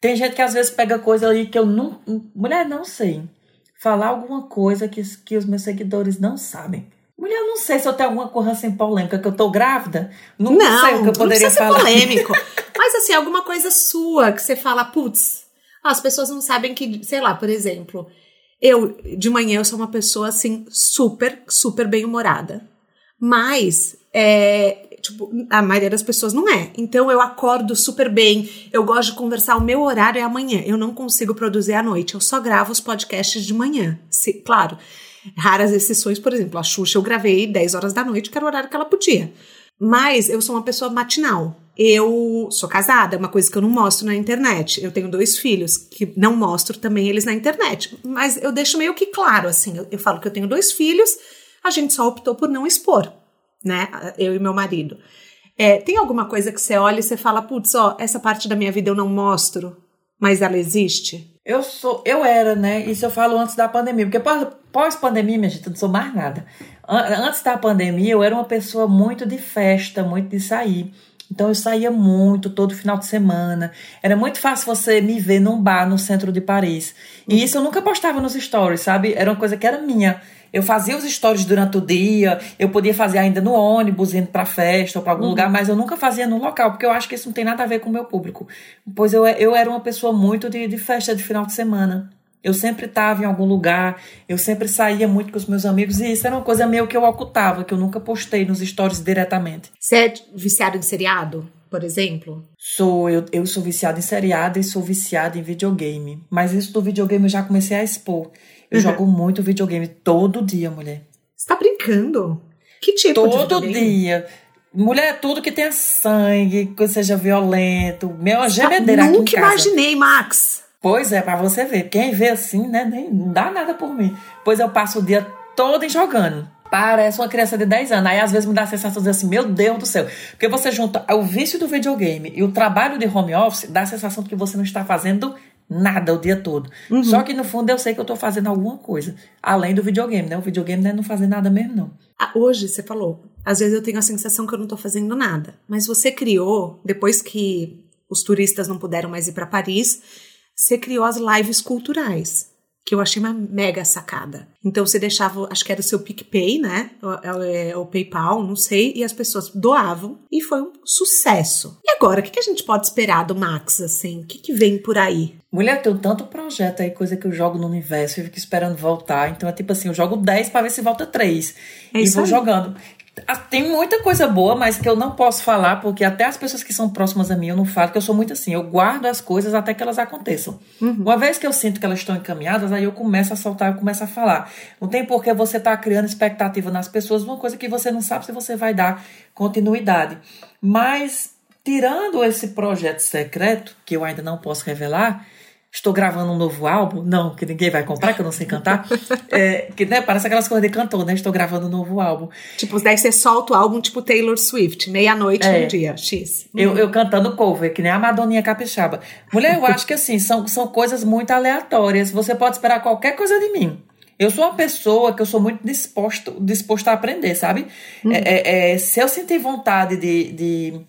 Tem gente que às vezes pega coisa ali que eu não. Mulher, não sei. Falar alguma coisa que, que os meus seguidores não sabem. Mulher, eu não sei se eu tenho alguma coisa assim polêmica, que eu tô grávida. Não, não sei o que eu poderia não falar. Ser polêmico. mas assim, alguma coisa sua que você fala, putz, as pessoas não sabem que, sei lá, por exemplo, eu, de manhã, eu sou uma pessoa, assim, super, super bem-humorada. Mas, é, tipo, a maioria das pessoas não é. Então, eu acordo super bem, eu gosto de conversar, o meu horário é amanhã. Eu não consigo produzir à noite, eu só gravo os podcasts de manhã. Se, claro, raras exceções, por exemplo, a Xuxa eu gravei 10 horas da noite, que era o horário que ela podia. Mas eu sou uma pessoa matinal. Eu sou casada, é uma coisa que eu não mostro na internet. Eu tenho dois filhos que não mostro também eles na internet. Mas eu deixo meio que claro, assim. Eu, eu falo que eu tenho dois filhos, a gente só optou por não expor. né? Eu e meu marido. É, tem alguma coisa que você olha e você fala, putz, ó, essa parte da minha vida eu não mostro, mas ela existe? Eu sou, eu era, né? Isso eu falo antes da pandemia, porque pós-pandemia, minha gente, eu não sou mais nada. Antes da pandemia, eu era uma pessoa muito de festa, muito de sair. Então eu saía muito todo final de semana. Era muito fácil você me ver num bar no centro de Paris. E isso eu nunca postava nos stories, sabe? Era uma coisa que era minha. Eu fazia os stories durante o dia, eu podia fazer ainda no ônibus, indo para festa ou para algum uhum. lugar, mas eu nunca fazia no local, porque eu acho que isso não tem nada a ver com o meu público. Pois eu, eu era uma pessoa muito de, de festa de final de semana. Eu sempre estava em algum lugar, eu sempre saía muito com os meus amigos e isso era uma coisa meio que eu ocultava, que eu nunca postei nos stories diretamente. Você é viciado em seriado, por exemplo? Sou, eu, eu sou viciada em seriado e sou viciada em videogame. Mas isso do videogame eu já comecei a expor. Eu uhum. jogo muito videogame todo dia, mulher. Você tá brincando? Que tipo todo de Todo dia. Mulher, tudo que tenha sangue, que seja violento. Meu, gemedeira aqui em casa. Nunca imaginei, Max. Pois é, para você ver. Quem vê assim, né, nem dá nada por mim. Pois eu passo o dia todo jogando. Parece uma criança de 10 anos. Aí às vezes me dá a sensação de assim, meu Deus do céu. Porque você junta o vício do videogame e o trabalho de home office, dá a sensação de que você não está fazendo nada o dia todo. Uhum. Só que no fundo eu sei que eu estou fazendo alguma coisa. Além do videogame, né? O videogame não é não fazer nada mesmo, não. Ah, hoje, você falou, às vezes eu tenho a sensação que eu não estou fazendo nada. Mas você criou, depois que os turistas não puderam mais ir para Paris você criou as lives culturais, que eu achei uma mega sacada. Então você deixava, acho que era o seu PicPay, né? O, é, o, PayPal, não sei, e as pessoas doavam e foi um sucesso. E agora, o que, que a gente pode esperar do Max, assim? O que, que vem por aí? Mulher, tem tanto projeto aí, coisa que eu jogo no universo e fico esperando voltar. Então é tipo assim, eu jogo 10 para ver se volta 3. É e vou aí. jogando. Ah, tem muita coisa boa, mas que eu não posso falar, porque até as pessoas que são próximas a mim eu não falo, porque eu sou muito assim, eu guardo as coisas até que elas aconteçam. Uhum. Uma vez que eu sinto que elas estão encaminhadas, aí eu começo a soltar, eu começo a falar. Não tem por que você estar tá criando expectativa nas pessoas, uma coisa que você não sabe se você vai dar continuidade. Mas, tirando esse projeto secreto, que eu ainda não posso revelar, estou gravando um novo álbum, não, que ninguém vai comprar, que eu não sei cantar. é, que né, parece aquelas coisas de cantor, né? Estou gravando um novo álbum. Tipo, daí você solta o álbum tipo Taylor Swift, meia-noite é, um dia, X. Eu, eu cantando cover, que nem a Madoninha Capixaba. Mulher, eu acho que assim, são, são coisas muito aleatórias. Você pode esperar qualquer coisa de mim. Eu sou uma pessoa que eu sou muito disposto, disposta a aprender, sabe? Hum. É, é, se eu sentir vontade de, de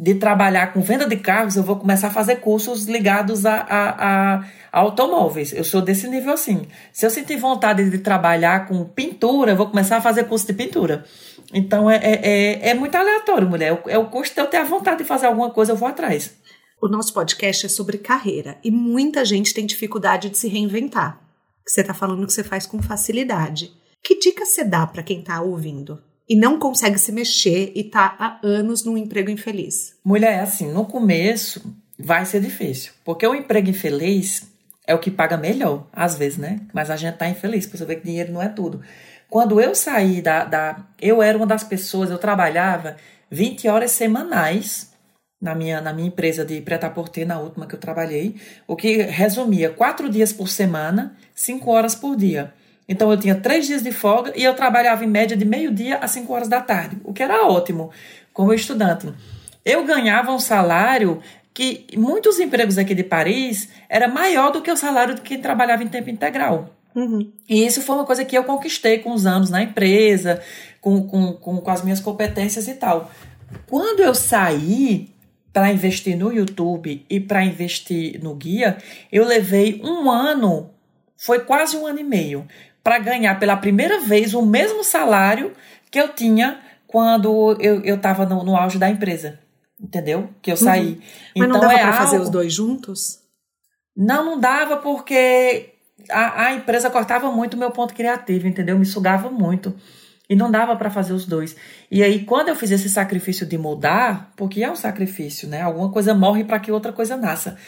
de trabalhar com venda de carros, eu vou começar a fazer cursos ligados a, a, a, automóveis. Eu sou desse nível assim. Se eu sentir vontade de trabalhar com pintura, eu vou começar a fazer curso de pintura. Então é, é, é, é muito aleatório, mulher. É o custo de eu ter a vontade de fazer alguma coisa, eu vou atrás. O nosso podcast é sobre carreira e muita gente tem dificuldade de se reinventar. Você está falando que você faz com facilidade. Que dica você dá para quem está ouvindo? E não consegue se mexer e tá há anos num emprego infeliz? Mulher, assim, no começo vai ser difícil, porque o emprego infeliz é o que paga melhor, às vezes, né? Mas a gente tá infeliz, porque você vê que dinheiro não é tudo. Quando eu saí da, da. Eu era uma das pessoas, eu trabalhava 20 horas semanais na minha, na minha empresa de preta-porter, na última que eu trabalhei, o que resumia quatro dias por semana, cinco horas por dia. Então eu tinha três dias de folga e eu trabalhava em média de meio-dia a cinco horas da tarde, o que era ótimo como estudante. Eu ganhava um salário que muitos empregos aqui de Paris era maior do que o salário de quem trabalhava em tempo integral. Uhum. E isso foi uma coisa que eu conquistei com os anos na empresa, com, com, com, com as minhas competências e tal. Quando eu saí para investir no YouTube e para investir no guia, eu levei um ano, foi quase um ano e meio, para ganhar pela primeira vez o mesmo salário que eu tinha quando eu estava no, no auge da empresa. Entendeu? Que eu uhum. saí. Uhum. Mas então, não dava é para algo... fazer os dois juntos? Não, não dava porque a, a empresa cortava muito o meu ponto criativo, entendeu? Me sugava muito. E não dava para fazer os dois. E aí, quando eu fiz esse sacrifício de mudar, porque é um sacrifício, né? Alguma coisa morre para que outra coisa nasça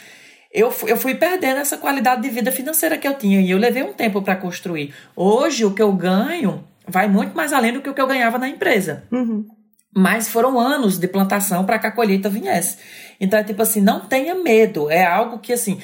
eu, eu fui perdendo essa qualidade de vida financeira que eu tinha e eu levei um tempo para construir. Hoje, o que eu ganho vai muito mais além do que o que eu ganhava na empresa. Uhum. Mas foram anos de plantação para que a colheita viesse. Então é tipo assim, não tenha medo. É algo que assim,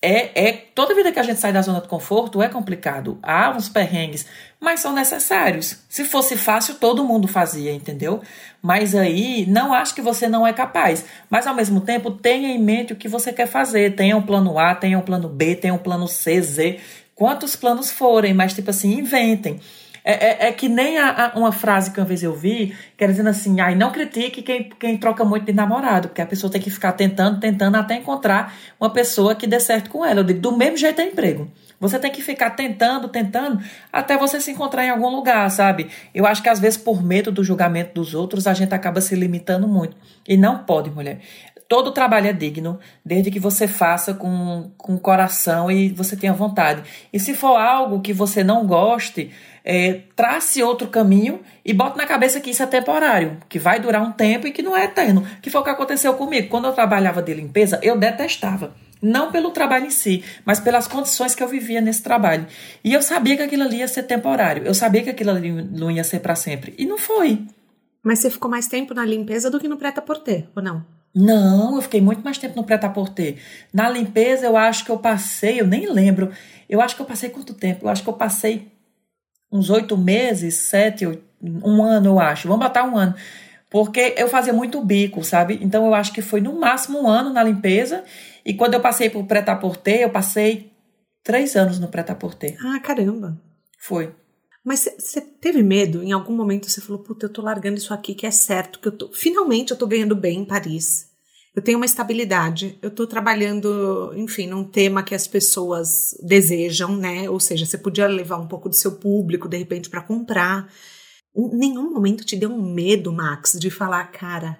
é, é toda vida que a gente sai da zona de conforto é complicado. Há uns perrengues, mas são necessários. Se fosse fácil, todo mundo fazia, entendeu? Mas aí não acho que você não é capaz. Mas ao mesmo tempo, tenha em mente o que você quer fazer. Tenha um plano A, tenha um plano B, tenha um plano C, Z, quantos planos forem, mas tipo assim, inventem. É, é, é, que nem a, a, uma frase que uma vez eu vi, que era dizendo assim, ai, não critique quem, quem troca muito de namorado, porque a pessoa tem que ficar tentando, tentando até encontrar uma pessoa que dê certo com ela. Eu digo, do mesmo jeito é emprego. Você tem que ficar tentando, tentando, até você se encontrar em algum lugar, sabe? Eu acho que às vezes, por medo do julgamento dos outros, a gente acaba se limitando muito. E não pode, mulher. Todo trabalho é digno, desde que você faça com, com coração e você tenha vontade. E se for algo que você não goste, é, trace outro caminho e bote na cabeça que isso é temporário, que vai durar um tempo e que não é eterno. Que foi o que aconteceu comigo. Quando eu trabalhava de limpeza, eu detestava. Não pelo trabalho em si, mas pelas condições que eu vivia nesse trabalho. E eu sabia que aquilo ali ia ser temporário. Eu sabia que aquilo ali não ia ser para sempre. E não foi. Mas você ficou mais tempo na limpeza do que no preta-porter, ou não? Não, eu fiquei muito mais tempo no preta-porter. Na limpeza, eu acho que eu passei, eu nem lembro. Eu acho que eu passei quanto tempo? Eu acho que eu passei uns oito meses, sete, um ano, eu acho. Vamos botar um ano. Porque eu fazia muito bico, sabe? Então eu acho que foi no máximo um ano na limpeza. E quando eu passei pro preta-porter, eu passei três anos no preta-porter. Ah, caramba. Foi. Mas você teve medo? Em algum momento você falou, puta, eu tô largando isso aqui que é certo, que eu tô. Finalmente eu tô ganhando bem em Paris eu tenho uma estabilidade, eu estou trabalhando, enfim, num tema que as pessoas desejam, né? Ou seja, você podia levar um pouco do seu público, de repente, para comprar. Em nenhum momento te deu um medo, Max, de falar, cara,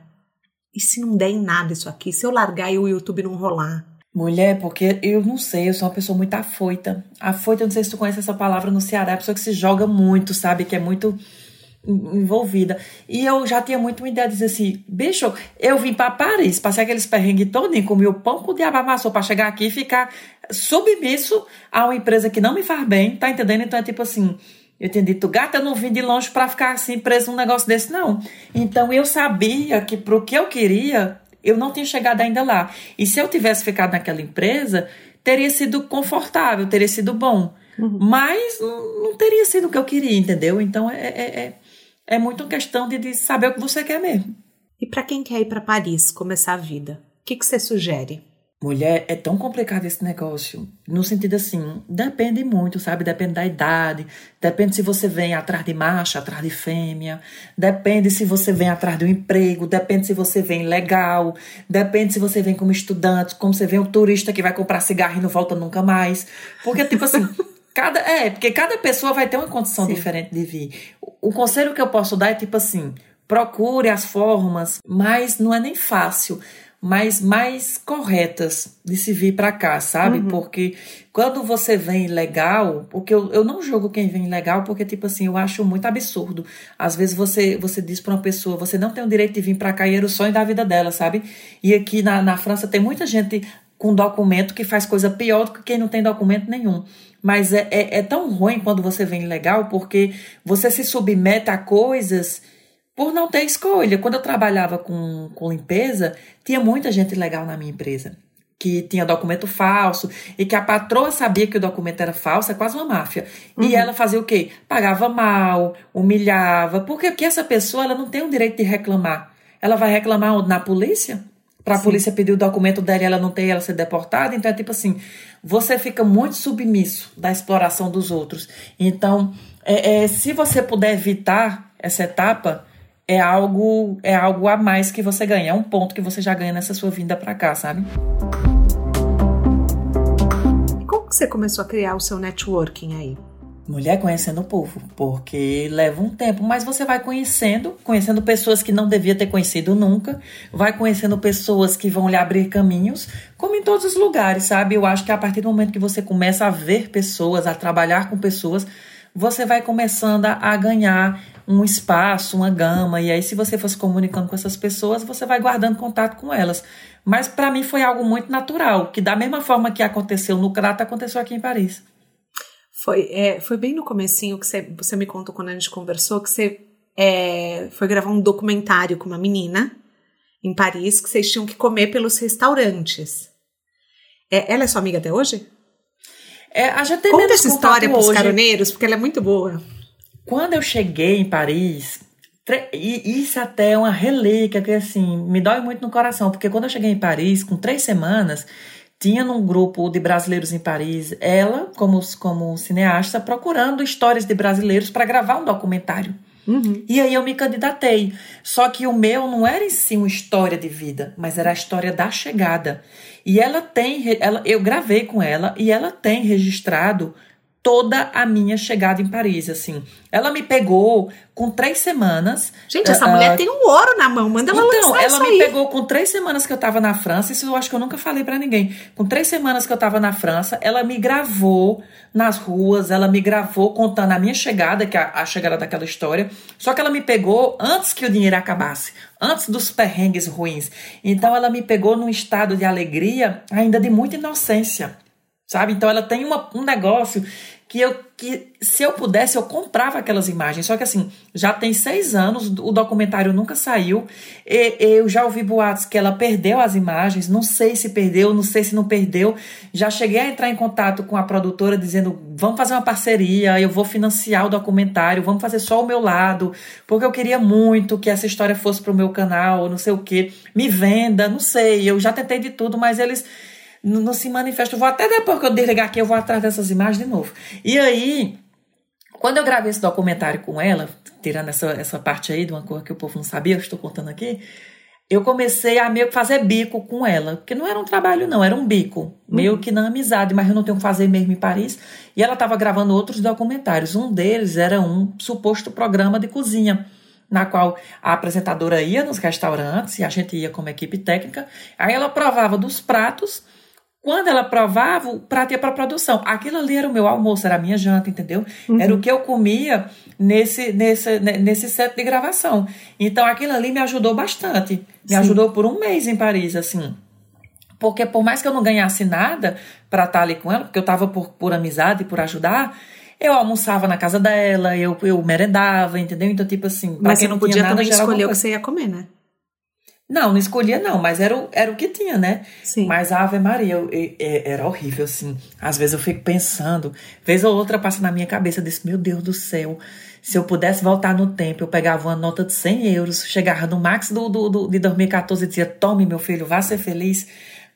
e se não der em nada isso aqui? Se eu largar e o YouTube não rolar? Mulher, porque eu não sei, eu sou uma pessoa muito afoita. Afoita, não sei se tu conhece essa palavra no Ceará, é a pessoa que se joga muito, sabe? Que é muito envolvida. E eu já tinha muito uma ideia de dizer assim, bicho, eu vim para Paris, passei aqueles perrengues todinho, comi o pão com o diabo amassou para chegar aqui e ficar submisso a uma empresa que não me faz bem, tá entendendo? Então é tipo assim, eu tinha dito, gata, eu não vim de longe para ficar assim preso num negócio desse, não. Então eu sabia que pro que eu queria, eu não tinha chegado ainda lá. E se eu tivesse ficado naquela empresa, teria sido confortável, teria sido bom. Uhum. Mas não teria sido o que eu queria, entendeu? Então é, é, é é muito questão de, de saber o que você quer mesmo. E para quem quer ir para Paris, começar a vida, o que, que você sugere? Mulher, é tão complicado esse negócio. No sentido assim, depende muito, sabe? Depende da idade, depende se você vem atrás de macho, atrás de fêmea, depende se você vem atrás de um emprego, depende se você vem legal, depende se você vem como estudante, como você vem um turista que vai comprar cigarro e não volta nunca mais. Porque, tipo assim, Cada, é, porque cada pessoa vai ter uma condição Sim. diferente de vir. O, o conselho que eu posso dar é tipo assim: procure as formas, mas não é nem fácil, mas mais corretas de se vir para cá, sabe? Uhum. Porque quando você vem legal, porque eu, eu não julgo quem vem legal, porque, tipo assim, eu acho muito absurdo. Às vezes você, você diz para uma pessoa, você não tem o direito de vir para cá e era o sonho da vida dela, sabe? E aqui na, na França tem muita gente com documento que faz coisa pior do que quem não tem documento nenhum. Mas é, é, é tão ruim quando você vem legal, porque você se submete a coisas por não ter escolha. Quando eu trabalhava com, com limpeza, tinha muita gente legal na minha empresa que tinha documento falso e que a patroa sabia que o documento era falso, é quase uma máfia. Uhum. E ela fazia o quê? Pagava mal, humilhava, porque, porque essa pessoa ela não tem o direito de reclamar. Ela vai reclamar na polícia? Para a polícia pedir o documento dela e ela não ter ela ser deportada? Então é tipo assim, você fica muito submisso da exploração dos outros. Então, é, é, se você puder evitar essa etapa, é algo é algo a mais que você ganha, é um ponto que você já ganha nessa sua vinda para cá, sabe? Como que você começou a criar o seu networking aí? Mulher conhecendo o povo, porque leva um tempo, mas você vai conhecendo, conhecendo pessoas que não devia ter conhecido nunca, vai conhecendo pessoas que vão lhe abrir caminhos, como em todos os lugares, sabe? Eu acho que a partir do momento que você começa a ver pessoas, a trabalhar com pessoas, você vai começando a ganhar um espaço, uma gama, e aí se você for se comunicando com essas pessoas, você vai guardando contato com elas. Mas para mim foi algo muito natural, que da mesma forma que aconteceu no Crato, aconteceu aqui em Paris. Foi, é, foi bem no comecinho que você, você me contou quando a gente conversou que você é, foi gravar um documentário com uma menina em Paris que vocês tinham que comer pelos restaurantes. É, ela é sua amiga até hoje? É, a gente tem Conta essa história para os caroneiros, porque ela é muito boa. Quando eu cheguei em Paris, e isso até é uma relíquia que assim me dói muito no coração, porque quando eu cheguei em Paris, com três semanas, tinha num grupo de brasileiros em Paris, ela como, como cineasta procurando histórias de brasileiros para gravar um documentário. Uhum. E aí eu me candidatei. Só que o meu não era em si uma história de vida, mas era a história da chegada. E ela tem, ela, eu gravei com ela e ela tem registrado toda a minha chegada em Paris, assim. Ela me pegou com três semanas. Gente, essa Ah, mulher tem um ouro na mão. Manda ela então, ela me aí. pegou com três semanas que eu tava na França. Isso eu acho que eu nunca falei pra ninguém. Com três semanas que eu tava na França, ela me gravou nas ruas, ela me gravou contando a minha chegada, que é a, a chegada daquela história. Só que ela me pegou antes que o dinheiro acabasse, antes dos perrengues ruins. Então ela me pegou num estado de alegria, ainda de muita inocência. Sabe? Então ela tem uma- um negócio que eu que se eu pudesse eu comprava aquelas imagens. Só que assim, já tem seis anos, o documentário nunca saiu. E, eu já ouvi boatos que ela perdeu as imagens. Não sei se perdeu, não sei se não perdeu. Já cheguei a entrar em contato com a produtora dizendo: vamos fazer uma parceria, eu vou financiar o documentário, vamos fazer só o meu lado, porque eu queria muito que essa história fosse pro meu canal, não sei o quê. Me venda, não sei. Eu já tentei de tudo, mas eles não, não se manifestam. Eu vou até depois que eu desligar aqui, eu vou atrás dessas imagens de novo. E aí, quando eu gravei esse documentário com ela, tirando essa, essa parte aí de uma coisa que o povo não sabia, eu estou contando aqui, eu comecei a meio que fazer bico com ela. Porque não era um trabalho, não, era um bico. Meio que na amizade, mas eu não tenho o que fazer mesmo em Paris. E ela estava gravando outros documentários. Um deles era um suposto programa de cozinha na qual a apresentadora ia nos restaurantes e a gente ia como equipe técnica. Aí ela provava dos pratos. Quando ela provava, o prato ia para produção. Aquilo ali era o meu almoço, era a minha janta, entendeu? Era o que eu comia nesse, nesse, ne- nesse set de gravação. Então aquilo ali me ajudou bastante. Me Sim. ajudou por um mês em Paris, assim. Porque por mais que eu não ganhasse nada para estar ali com ela, porque eu estava por, por amizade, por ajudar, eu almoçava na casa dela, eu, eu merendava, entendeu? Então, tipo assim. Mas você não podia nada, também escolher o que você ia comer, né? Não, não escolhia, não, mas era o, era o que tinha, né? Sim. Mas a Ave Maria eu- eu- é- era horrível, assim. Às vezes eu fico pensando, vez ou outra passa na minha cabeça, eu disse, meu Deus do céu, se eu pudesse voltar no tempo, eu pegava uma nota de 100 euros, chegava no max do, do, do- de 2014 e dizia, tome, meu filho, vá ser feliz.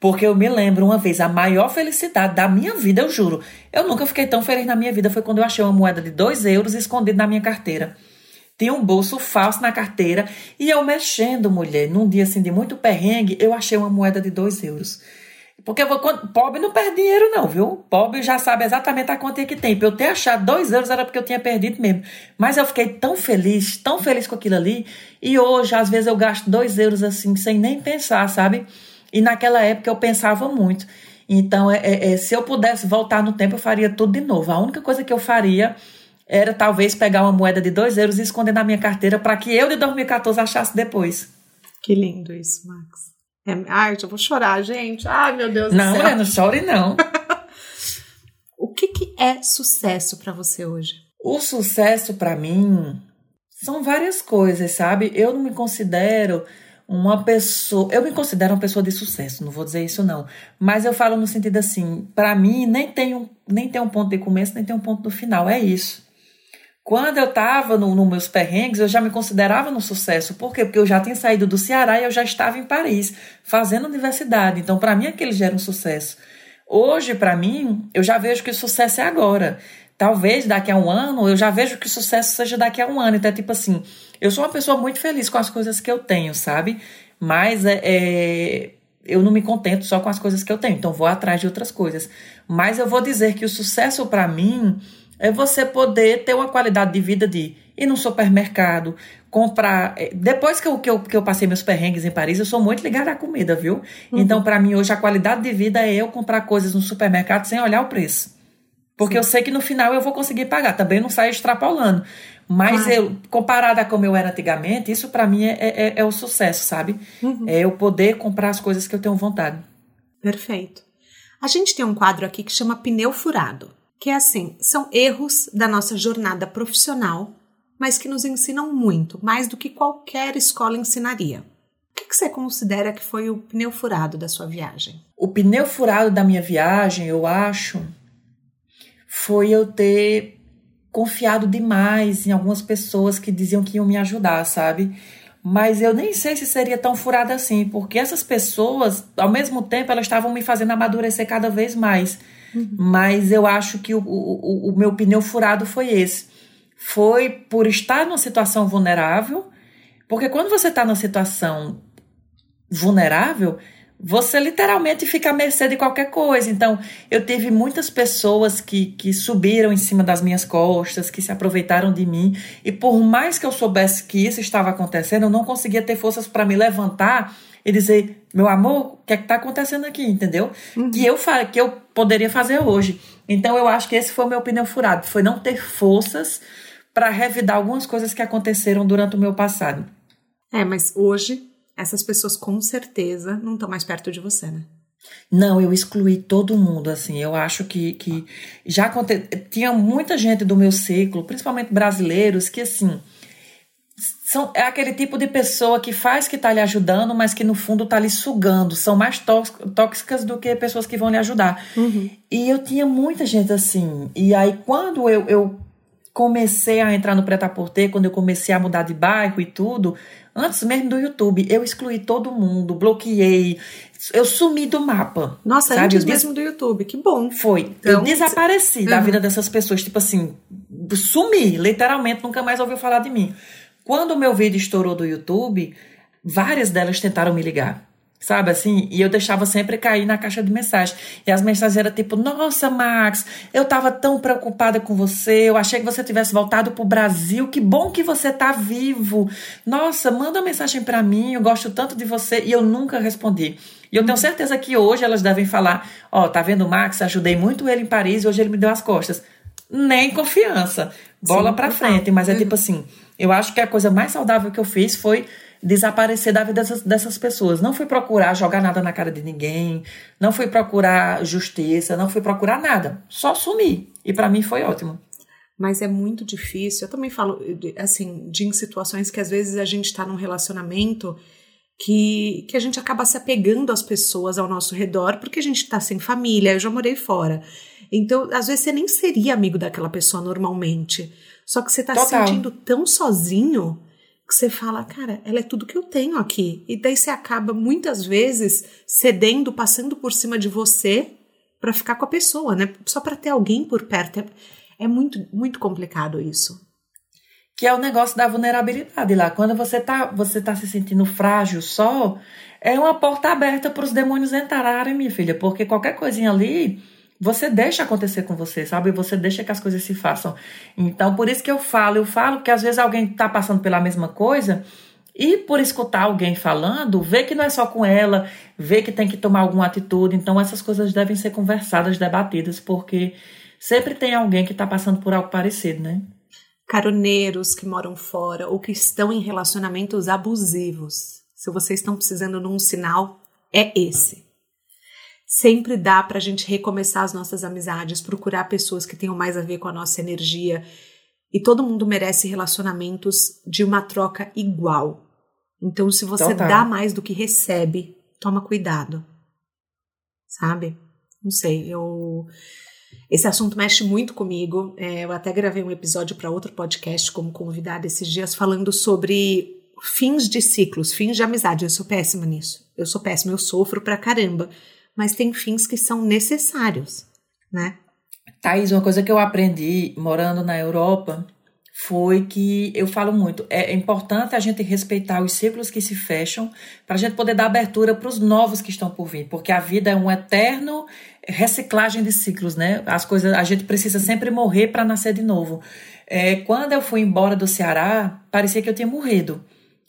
Porque eu me lembro uma vez, a maior felicidade da minha vida, eu juro. Eu nunca fiquei tão feliz na minha vida, foi quando eu achei uma moeda de 2 euros escondida na minha carteira. Tinha um bolso falso na carteira e eu mexendo, mulher, num dia assim de muito perrengue, eu achei uma moeda de 2 euros. Porque quando- pobre não perde dinheiro, não, viu? Pobre já sabe exatamente a quantia que tem. Pra eu ter achado 2 euros era porque eu tinha perdido mesmo. Mas eu fiquei tão feliz, tão feliz com aquilo ali. E hoje, às vezes, eu gasto 2 euros assim, sem nem pensar, sabe? E naquela época eu pensava muito. Então, é, é- é, se eu pudesse voltar no tempo, eu faria tudo de novo. A única coisa que eu faria era talvez pegar uma moeda de 2 euros e esconder na minha carteira para que eu de 2014 achasse depois. Que lindo isso, Max. É, ai, eu vou chorar, gente. Ai, meu Deus Não, do céu. mulher, não chore não. O que, que é sucesso pra você hoje? O sucesso para mim são várias coisas, sabe? Eu não me considero uma pessoa, eu me considero uma pessoa de sucesso, não vou dizer isso não, mas eu falo no sentido assim, para mim nem tem um, nem tem um ponto de começo, nem tem um ponto no final, é isso. Quando eu estava nos no meus perrengues, eu já me considerava no sucesso. Por quê? Porque eu já tinha saído do Ceará e eu já estava em Paris, fazendo universidade. Então, para mim, aquele já era um sucesso. Hoje, para mim, eu já vejo que o sucesso é agora. Talvez daqui a um ano, eu já vejo que o sucesso seja daqui a um ano. Então, é tipo assim, eu sou uma pessoa muito feliz com as coisas que eu tenho, sabe? Mas é, é, eu não me contento só com as coisas que eu tenho. Então, vou atrás de outras coisas. Mas eu vou dizer que o sucesso para mim é você poder ter uma qualidade de vida de ir num supermercado, comprar. é, Depois que eu, que, eu, que eu passei meus perrengues em Paris, eu sou muito ligada à comida, viu? Então, para mim, hoje, a qualidade de vida é eu comprar coisas no supermercado sem olhar o preço. Porque eu sei que no final eu vou conseguir pagar. Também não saio extrapolando. Mas Claro. eu, comparada a como eu era antigamente, isso para mim é, é, é o sucesso, sabe? É eu poder comprar as coisas que eu tenho vontade. Perfeito. A gente tem um quadro aqui que chama Pneu Furado, que é assim, são erros da nossa jornada profissional, mas que nos ensinam muito, mais do que qualquer escola ensinaria. O que, você considera que foi o pneu furado da sua viagem? O pneu furado da minha viagem, eu acho, foi eu ter confiado demais em algumas pessoas que diziam que iam me ajudar, sabe? Mas eu nem sei se seria tão furada assim, porque essas pessoas, ao mesmo tempo, elas estavam me fazendo amadurecer cada vez mais. Uhum. Mas eu acho que o, o, o meu pneu furado foi esse. Foi por estar numa situação vulnerável, porque quando você está numa situação vulnerável, você literalmente fica à mercê de qualquer coisa. Então, eu tive muitas pessoas que, que subiram em cima das minhas costas, que se aproveitaram de mim, e por mais que eu soubesse que isso estava acontecendo, eu não conseguia ter forças para me levantar e dizer: meu amor, o que é está acontecendo aqui? Entendeu? Uhum. Que, eu, que eu poderia fazer hoje. Então, eu acho que esse foi o meu pneu furado foi não ter forças para revidar algumas coisas que aconteceram durante o meu passado. É, mas hoje essas pessoas com certeza não estão mais perto de você, né? Não, eu excluí todo mundo, assim. Eu acho que, que já aconte... tinha muita gente do meu ciclo, principalmente brasileiros, que assim. São, é aquele tipo de pessoa que faz que está lhe ajudando, mas que no fundo está lhe sugando. São mais tóxicas do que pessoas que vão lhe ajudar. Uhum. E eu tinha muita gente assim. E aí, quando eu, eu comecei a entrar no Preta Porter, quando eu comecei a mudar de bairro e tudo, Antes mesmo do YouTube, eu excluí todo mundo, bloqueei, eu sumi do mapa. Nossa, sabe? antes mesmo do YouTube, que bom. Foi. Então, eu desapareci uhum. da vida dessas pessoas, tipo assim, sumi, literalmente, nunca mais ouviu falar de mim. Quando o meu vídeo estourou do YouTube, várias delas tentaram me ligar sabe assim? E eu deixava sempre cair na caixa de mensagem. E as mensagens eram tipo: Nossa, Max, eu tava tão preocupada com você, eu achei que você tivesse voltado pro Brasil, que bom que você tá vivo. Nossa, manda uma mensagem para mim, eu gosto tanto de você. E eu nunca respondi. E eu tenho certeza que hoje elas devem falar: Ó, oh, tá vendo o Max? Ajudei muito ele em Paris e hoje ele me deu as costas. Nem confiança. Bola Sim, pra frente. Mas é uhum. tipo assim: eu acho que a coisa mais saudável que eu fiz foi desaparecer da vida dessas, dessas pessoas. Não fui procurar jogar nada na cara de ninguém, não fui procurar justiça, não fui procurar nada. Só sumir. E para mim foi ótimo. Mas é muito difícil. Eu também falo, assim, de em situações que às vezes a gente está num relacionamento que, que a gente acaba se apegando às pessoas ao nosso redor porque a gente está sem família. Eu já morei fora. Então, às vezes, você nem seria amigo daquela pessoa normalmente. Só que você está se sentindo tão sozinho que você fala, cara, ela é tudo que eu tenho aqui. E daí você acaba muitas vezes cedendo, passando por cima de você para ficar com a pessoa, né? Só para ter alguém por perto. É, é, muito, muito complicado isso. Que é o negócio da vulnerabilidade lá. Quando você tá, você tá se sentindo frágil só, é uma porta aberta para os demônios entrarem, minha filha, porque qualquer coisinha ali você deixa acontecer com você, sabe? Você deixa que as coisas se façam. Então, por isso que eu falo, eu falo que às vezes alguém está passando pela mesma coisa e por escutar alguém falando, vê que não é só com ela, vê que tem que tomar alguma atitude. Então, essas coisas devem ser conversadas, debatidas, porque sempre tem alguém que está passando por algo parecido, né? Caroneiros que moram fora ou que estão em relacionamentos abusivos. Se vocês estão precisando de um sinal, é esse sempre dá para a gente recomeçar as nossas amizades, procurar pessoas que tenham mais a ver com a nossa energia. E todo mundo merece relacionamentos de uma troca igual. Então, se você então, tá. dá mais do que recebe, toma cuidado. Sabe? Não sei, eu. Esse assunto mexe muito comigo. É, eu até gravei um episódio para outro podcast como convidada esses dias falando sobre fins de ciclos, fins de amizade. Eu sou péssima nisso. Eu sou péssima, eu sofro pra caramba mas tem fins que são necessários, né? Thaís, uma coisa que eu aprendi morando na Europa foi que eu falo muito, é importante a gente respeitar os ciclos que se fecham para a gente poder dar abertura para os novos que estão por vir, porque a vida é um eterno reciclagem de ciclos, né? As coisas, a gente precisa sempre morrer para nascer de novo. É, quando eu fui embora do Ceará, parecia que eu tinha morrido.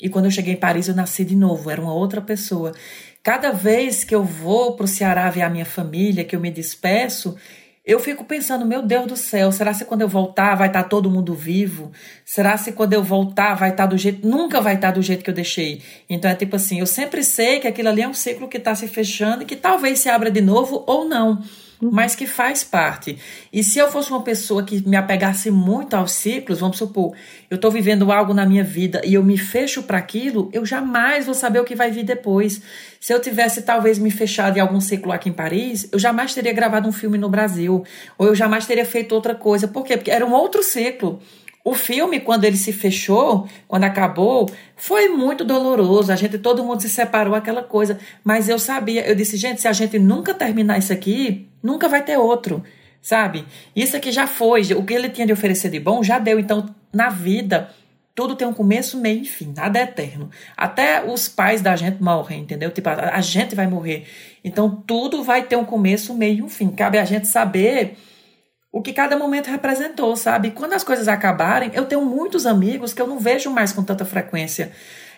E quando eu cheguei em Paris, eu nasci de novo, era uma outra pessoa. Cada vez que eu vou para o Ceará ver a minha família, que eu me despeço, eu fico pensando, meu Deus do céu, será que quando eu voltar vai estar tá todo mundo vivo? Será que quando eu voltar vai estar tá do jeito. Nunca vai estar tá do jeito que eu deixei. Então é tipo assim, eu sempre sei que aquilo ali é um ciclo que está se fechando e que talvez se abra de novo ou não. Uhum. mas que faz parte. E se eu fosse uma pessoa que me apegasse muito aos ciclos, vamos supor, eu estou vivendo algo na minha vida e eu me fecho para aquilo, eu jamais vou saber o que vai vir depois. Se eu tivesse talvez me fechado em algum ciclo aqui em Paris, eu jamais teria gravado um filme no Brasil, ou eu jamais teria feito outra coisa. Por quê? Porque era um outro ciclo. O filme, quando ele se fechou, quando acabou, foi muito doloroso. A gente, todo mundo se separou, aquela coisa. Mas eu sabia, eu disse, gente, se a gente nunca terminar isso aqui, nunca vai ter outro, sabe? Isso aqui já foi. O que ele tinha de oferecer de bom já deu. Então, na vida, tudo tem um começo, meio e fim. Nada é eterno. Até os pais da gente morrem, entendeu? Tipo, a, gente vai morrer. Então, tudo vai ter um começo, meio e um fim. Cabe a gente saber o que cada momento representou, sabe? Quando as coisas acabarem, eu tenho muitos amigos que eu não vejo mais com tanta frequência.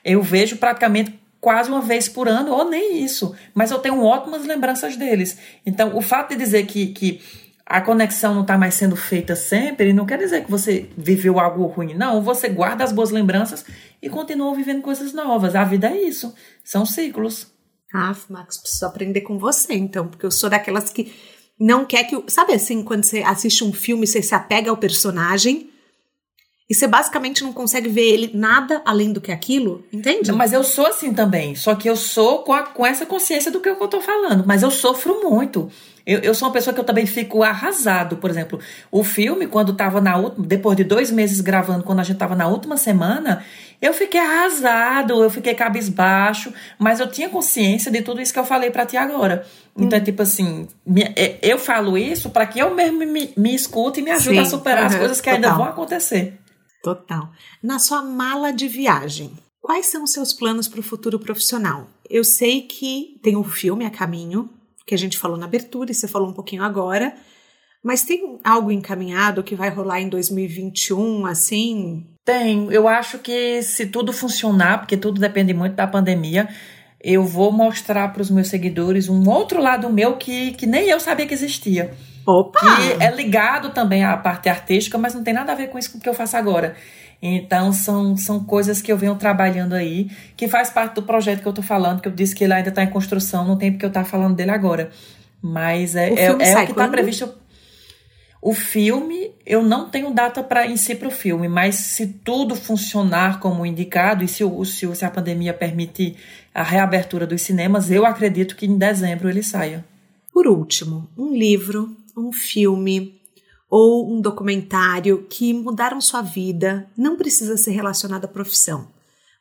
Eu vejo praticamente quase uma vez por ano, ou nem isso. Mas eu tenho ótimas lembranças deles. Então, o fato de dizer que, que a conexão não está mais sendo feita sempre, não quer dizer que você viveu algo ruim. Não, você guarda as boas lembranças e continua vivendo coisas novas. A vida é isso. São ciclos. Ah, Max, preciso aprender com você, então, porque eu sou daquelas que não quer que. Sabe assim, quando você assiste um filme, você se apega ao personagem e você basicamente não consegue ver ele nada além do que aquilo, entende? Mas eu sou assim também. Só que eu sou com, a, com essa consciência do que eu tô falando. Mas eu sofro muito. Eu, eu sou uma pessoa que eu também fico arrasado. Por exemplo, o filme, quando tava na última. Depois de dois meses gravando, quando a gente tava na última semana, eu fiquei arrasado, eu fiquei cabisbaixo, mas eu tinha consciência de tudo isso que eu falei para ti agora. Então, é tipo assim, é, eu falo isso para que eu mesmo me, me escute e me ajude Sim, a superar uhum, as coisas que total. ainda vão acontecer. Total. Na sua mala de viagem, quais são os seus planos para o futuro profissional? Eu sei que tem um filme a caminho, que a gente falou na abertura e você falou um pouquinho agora, mas tem algo encaminhado que vai rolar em 2021, assim? Tem. Eu acho que se tudo funcionar, porque tudo depende muito da pandemia, eu vou mostrar para os meus seguidores um outro lado meu que, que nem eu sabia que existia. Opa! Que é ligado também à parte artística, mas não tem nada a ver com isso que eu faço agora. Então, são, são coisas que eu venho trabalhando aí, que faz parte do projeto que eu tô falando, que eu disse que ele ainda está em construção, não tem porque eu estar tá falando dele agora. Mas é o, é, é o que está previsto. O filme, eu não tenho data para em si para o filme, mas se tudo funcionar como indicado e se, o, se, se a pandemia permitir a reabertura dos cinemas, eu acredito que em dezembro ele saia. Por último, um livro, um filme ou um documentário que mudaram sua vida, não precisa ser relacionado à profissão,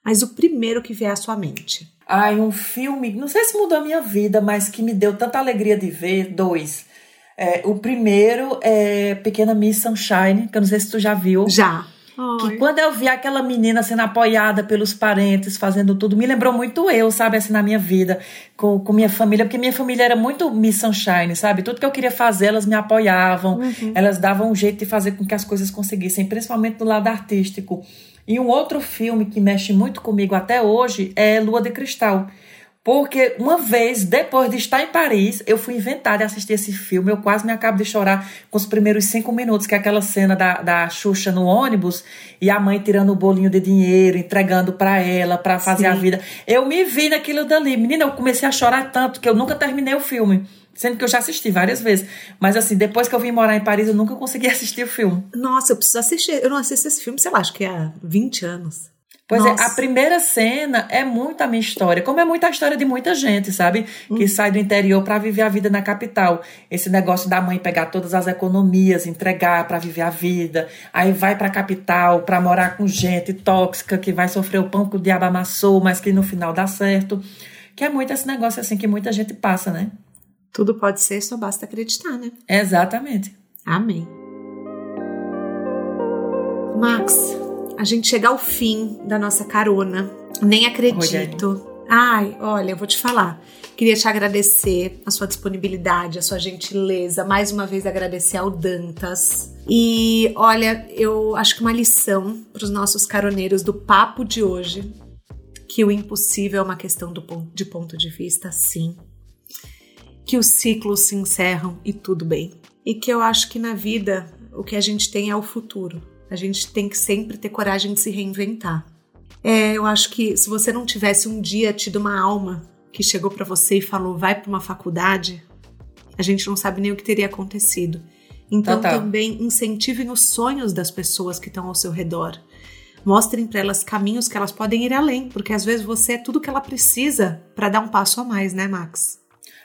mas o primeiro que vier à sua mente. Ai, um filme, não sei se mudou a minha vida, mas que me deu tanta alegria de ver, dois. É, o primeiro é Pequena Miss Sunshine, que eu não sei se tu já viu. Já. Que quando eu vi aquela menina sendo apoiada pelos parentes, fazendo tudo, me lembrou muito eu, sabe, assim, na minha vida, com, com minha família, porque minha família era muito Miss Sunshine, sabe? Tudo que eu queria fazer, elas me apoiavam, uhum. elas davam um jeito de fazer com que as coisas conseguissem, principalmente do lado artístico. E um outro filme que mexe muito comigo até hoje é Lua de Cristal porque uma vez, depois de estar em Paris, eu fui inventar de assistir esse filme. Eu quase me acabo de chorar com os primeiros cinco minutos, que é aquela cena da, da Xuxa no ônibus e a mãe tirando o bolinho de dinheiro, entregando para ela, para fazer Sim. a vida. Eu me vi naquilo dali. Menina, eu comecei a chorar tanto que eu nunca terminei o filme. Sendo que eu já assisti várias vezes. Mas assim, depois que eu vim morar em Paris, eu nunca consegui assistir o filme. Nossa, eu preciso assistir. Eu não assisto esse filme, sei lá, acho que há 20 anos. Pois Nossa. é, a primeira cena é muito a minha história, como é muita história de muita gente, sabe? Hum. Que sai do interior para viver a vida na capital. Esse negócio da mãe pegar todas as economias, entregar para viver a vida, aí vai para a capital para morar com gente tóxica que vai sofrer o pão que o diabo amassou, mas que no final dá certo. Que é muito esse negócio assim que muita gente passa, né? Tudo pode ser, só basta acreditar, né? Exatamente. Amém. Max, a gente chegar ao fim da nossa carona. Nem acredito. Ai, olha, eu vou te falar. Queria te agradecer a sua disponibilidade, a sua gentileza. Mais uma vez agradecer ao Dantas. E olha, eu acho que uma lição para os nossos caroneiros do papo de hoje, que o impossível é uma questão do, de ponto de vista, sim. Que os ciclos se encerram e tudo bem. E que eu acho que na vida o que a gente tem é o futuro a gente tem que sempre ter coragem de se reinventar. É, eu acho que se você não tivesse um dia tido uma alma que chegou para você e falou vai para uma faculdade, a gente não sabe nem o que teria acontecido. Então Total. também incentivem os sonhos das pessoas que estão ao seu redor. Mostrem para elas caminhos que elas podem ir além, porque às vezes você é tudo que ela precisa para dar um passo a mais, né, Max?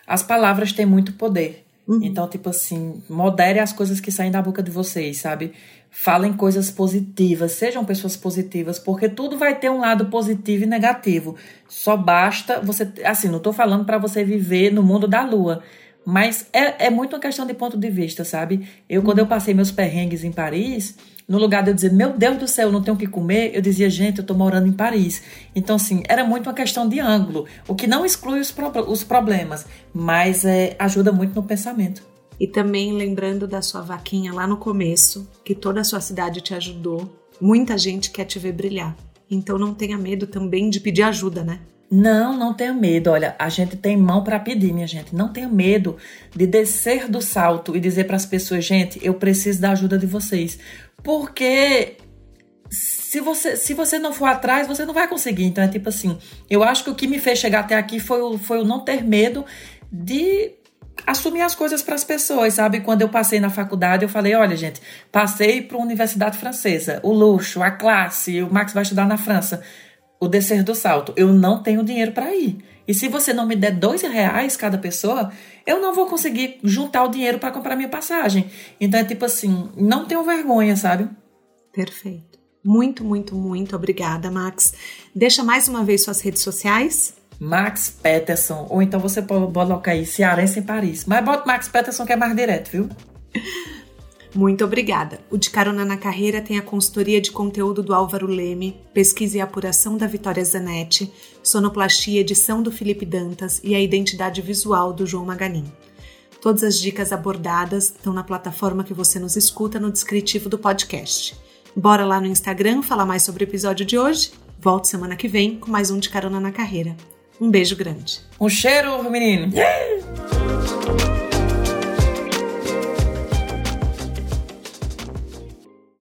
As palavras têm muito poder. Uhum. Então, tipo assim, modere as coisas que saem da boca de vocês, sabe? Falem coisas positivas, sejam pessoas positivas, porque tudo vai ter um lado positivo e negativo. Só basta você. Assim, não tô falando para você viver no mundo da lua, mas é, é muito uma questão de ponto de vista, sabe? Eu, quando eu passei meus perrengues em Paris, no lugar de eu dizer, meu Deus do céu, eu não tenho o que comer, eu dizia, gente, eu tô morando em Paris. Então, assim, era muito uma questão de ângulo, o que não exclui os, pro, os problemas, mas é, ajuda muito no pensamento. E também lembrando da sua vaquinha lá no começo, que toda a sua cidade te ajudou. Muita gente quer te ver brilhar. Então não tenha medo também de pedir ajuda, né? Não, não tenha medo. Olha, a gente tem mão para pedir, minha gente. Não tenha medo de descer do salto e dizer para as pessoas, gente, eu preciso da ajuda de vocês. Porque se você, se você não for atrás, você não vai conseguir. Então é tipo assim, eu acho que o que me fez chegar até aqui foi o, foi o não ter medo de assumir as coisas para as pessoas, sabe? Quando eu passei na faculdade, eu falei, olha, gente, passei para uma universidade francesa, o luxo, a classe, o Max vai estudar na França, o descer do salto. Eu não tenho dinheiro para ir. E se você não me der dois reais cada pessoa, eu não vou conseguir juntar o dinheiro para comprar minha passagem. Então é tipo assim, não tenho vergonha, sabe? Perfeito. Muito, muito, muito obrigada, Max. Deixa mais uma vez suas redes sociais. Max Peterson. Ou então você pode colocar aí Cearense em Paris. Mas bota Max Peterson que é mais direto, viu? Muito obrigada. O De Carona na Carreira tem a consultoria de conteúdo do Álvaro Leme, pesquisa e apuração da Vitória Zanetti, sonoplastia e edição do Felipe Dantas e a identidade visual do João Maganin. Todas as dicas abordadas estão na plataforma que você nos escuta no descritivo do podcast. Bora lá no Instagram falar mais sobre o episódio de hoje? Volto semana que vem com mais um De Carona na Carreira. Um beijo grande. Um cheiro, menino! Yeah!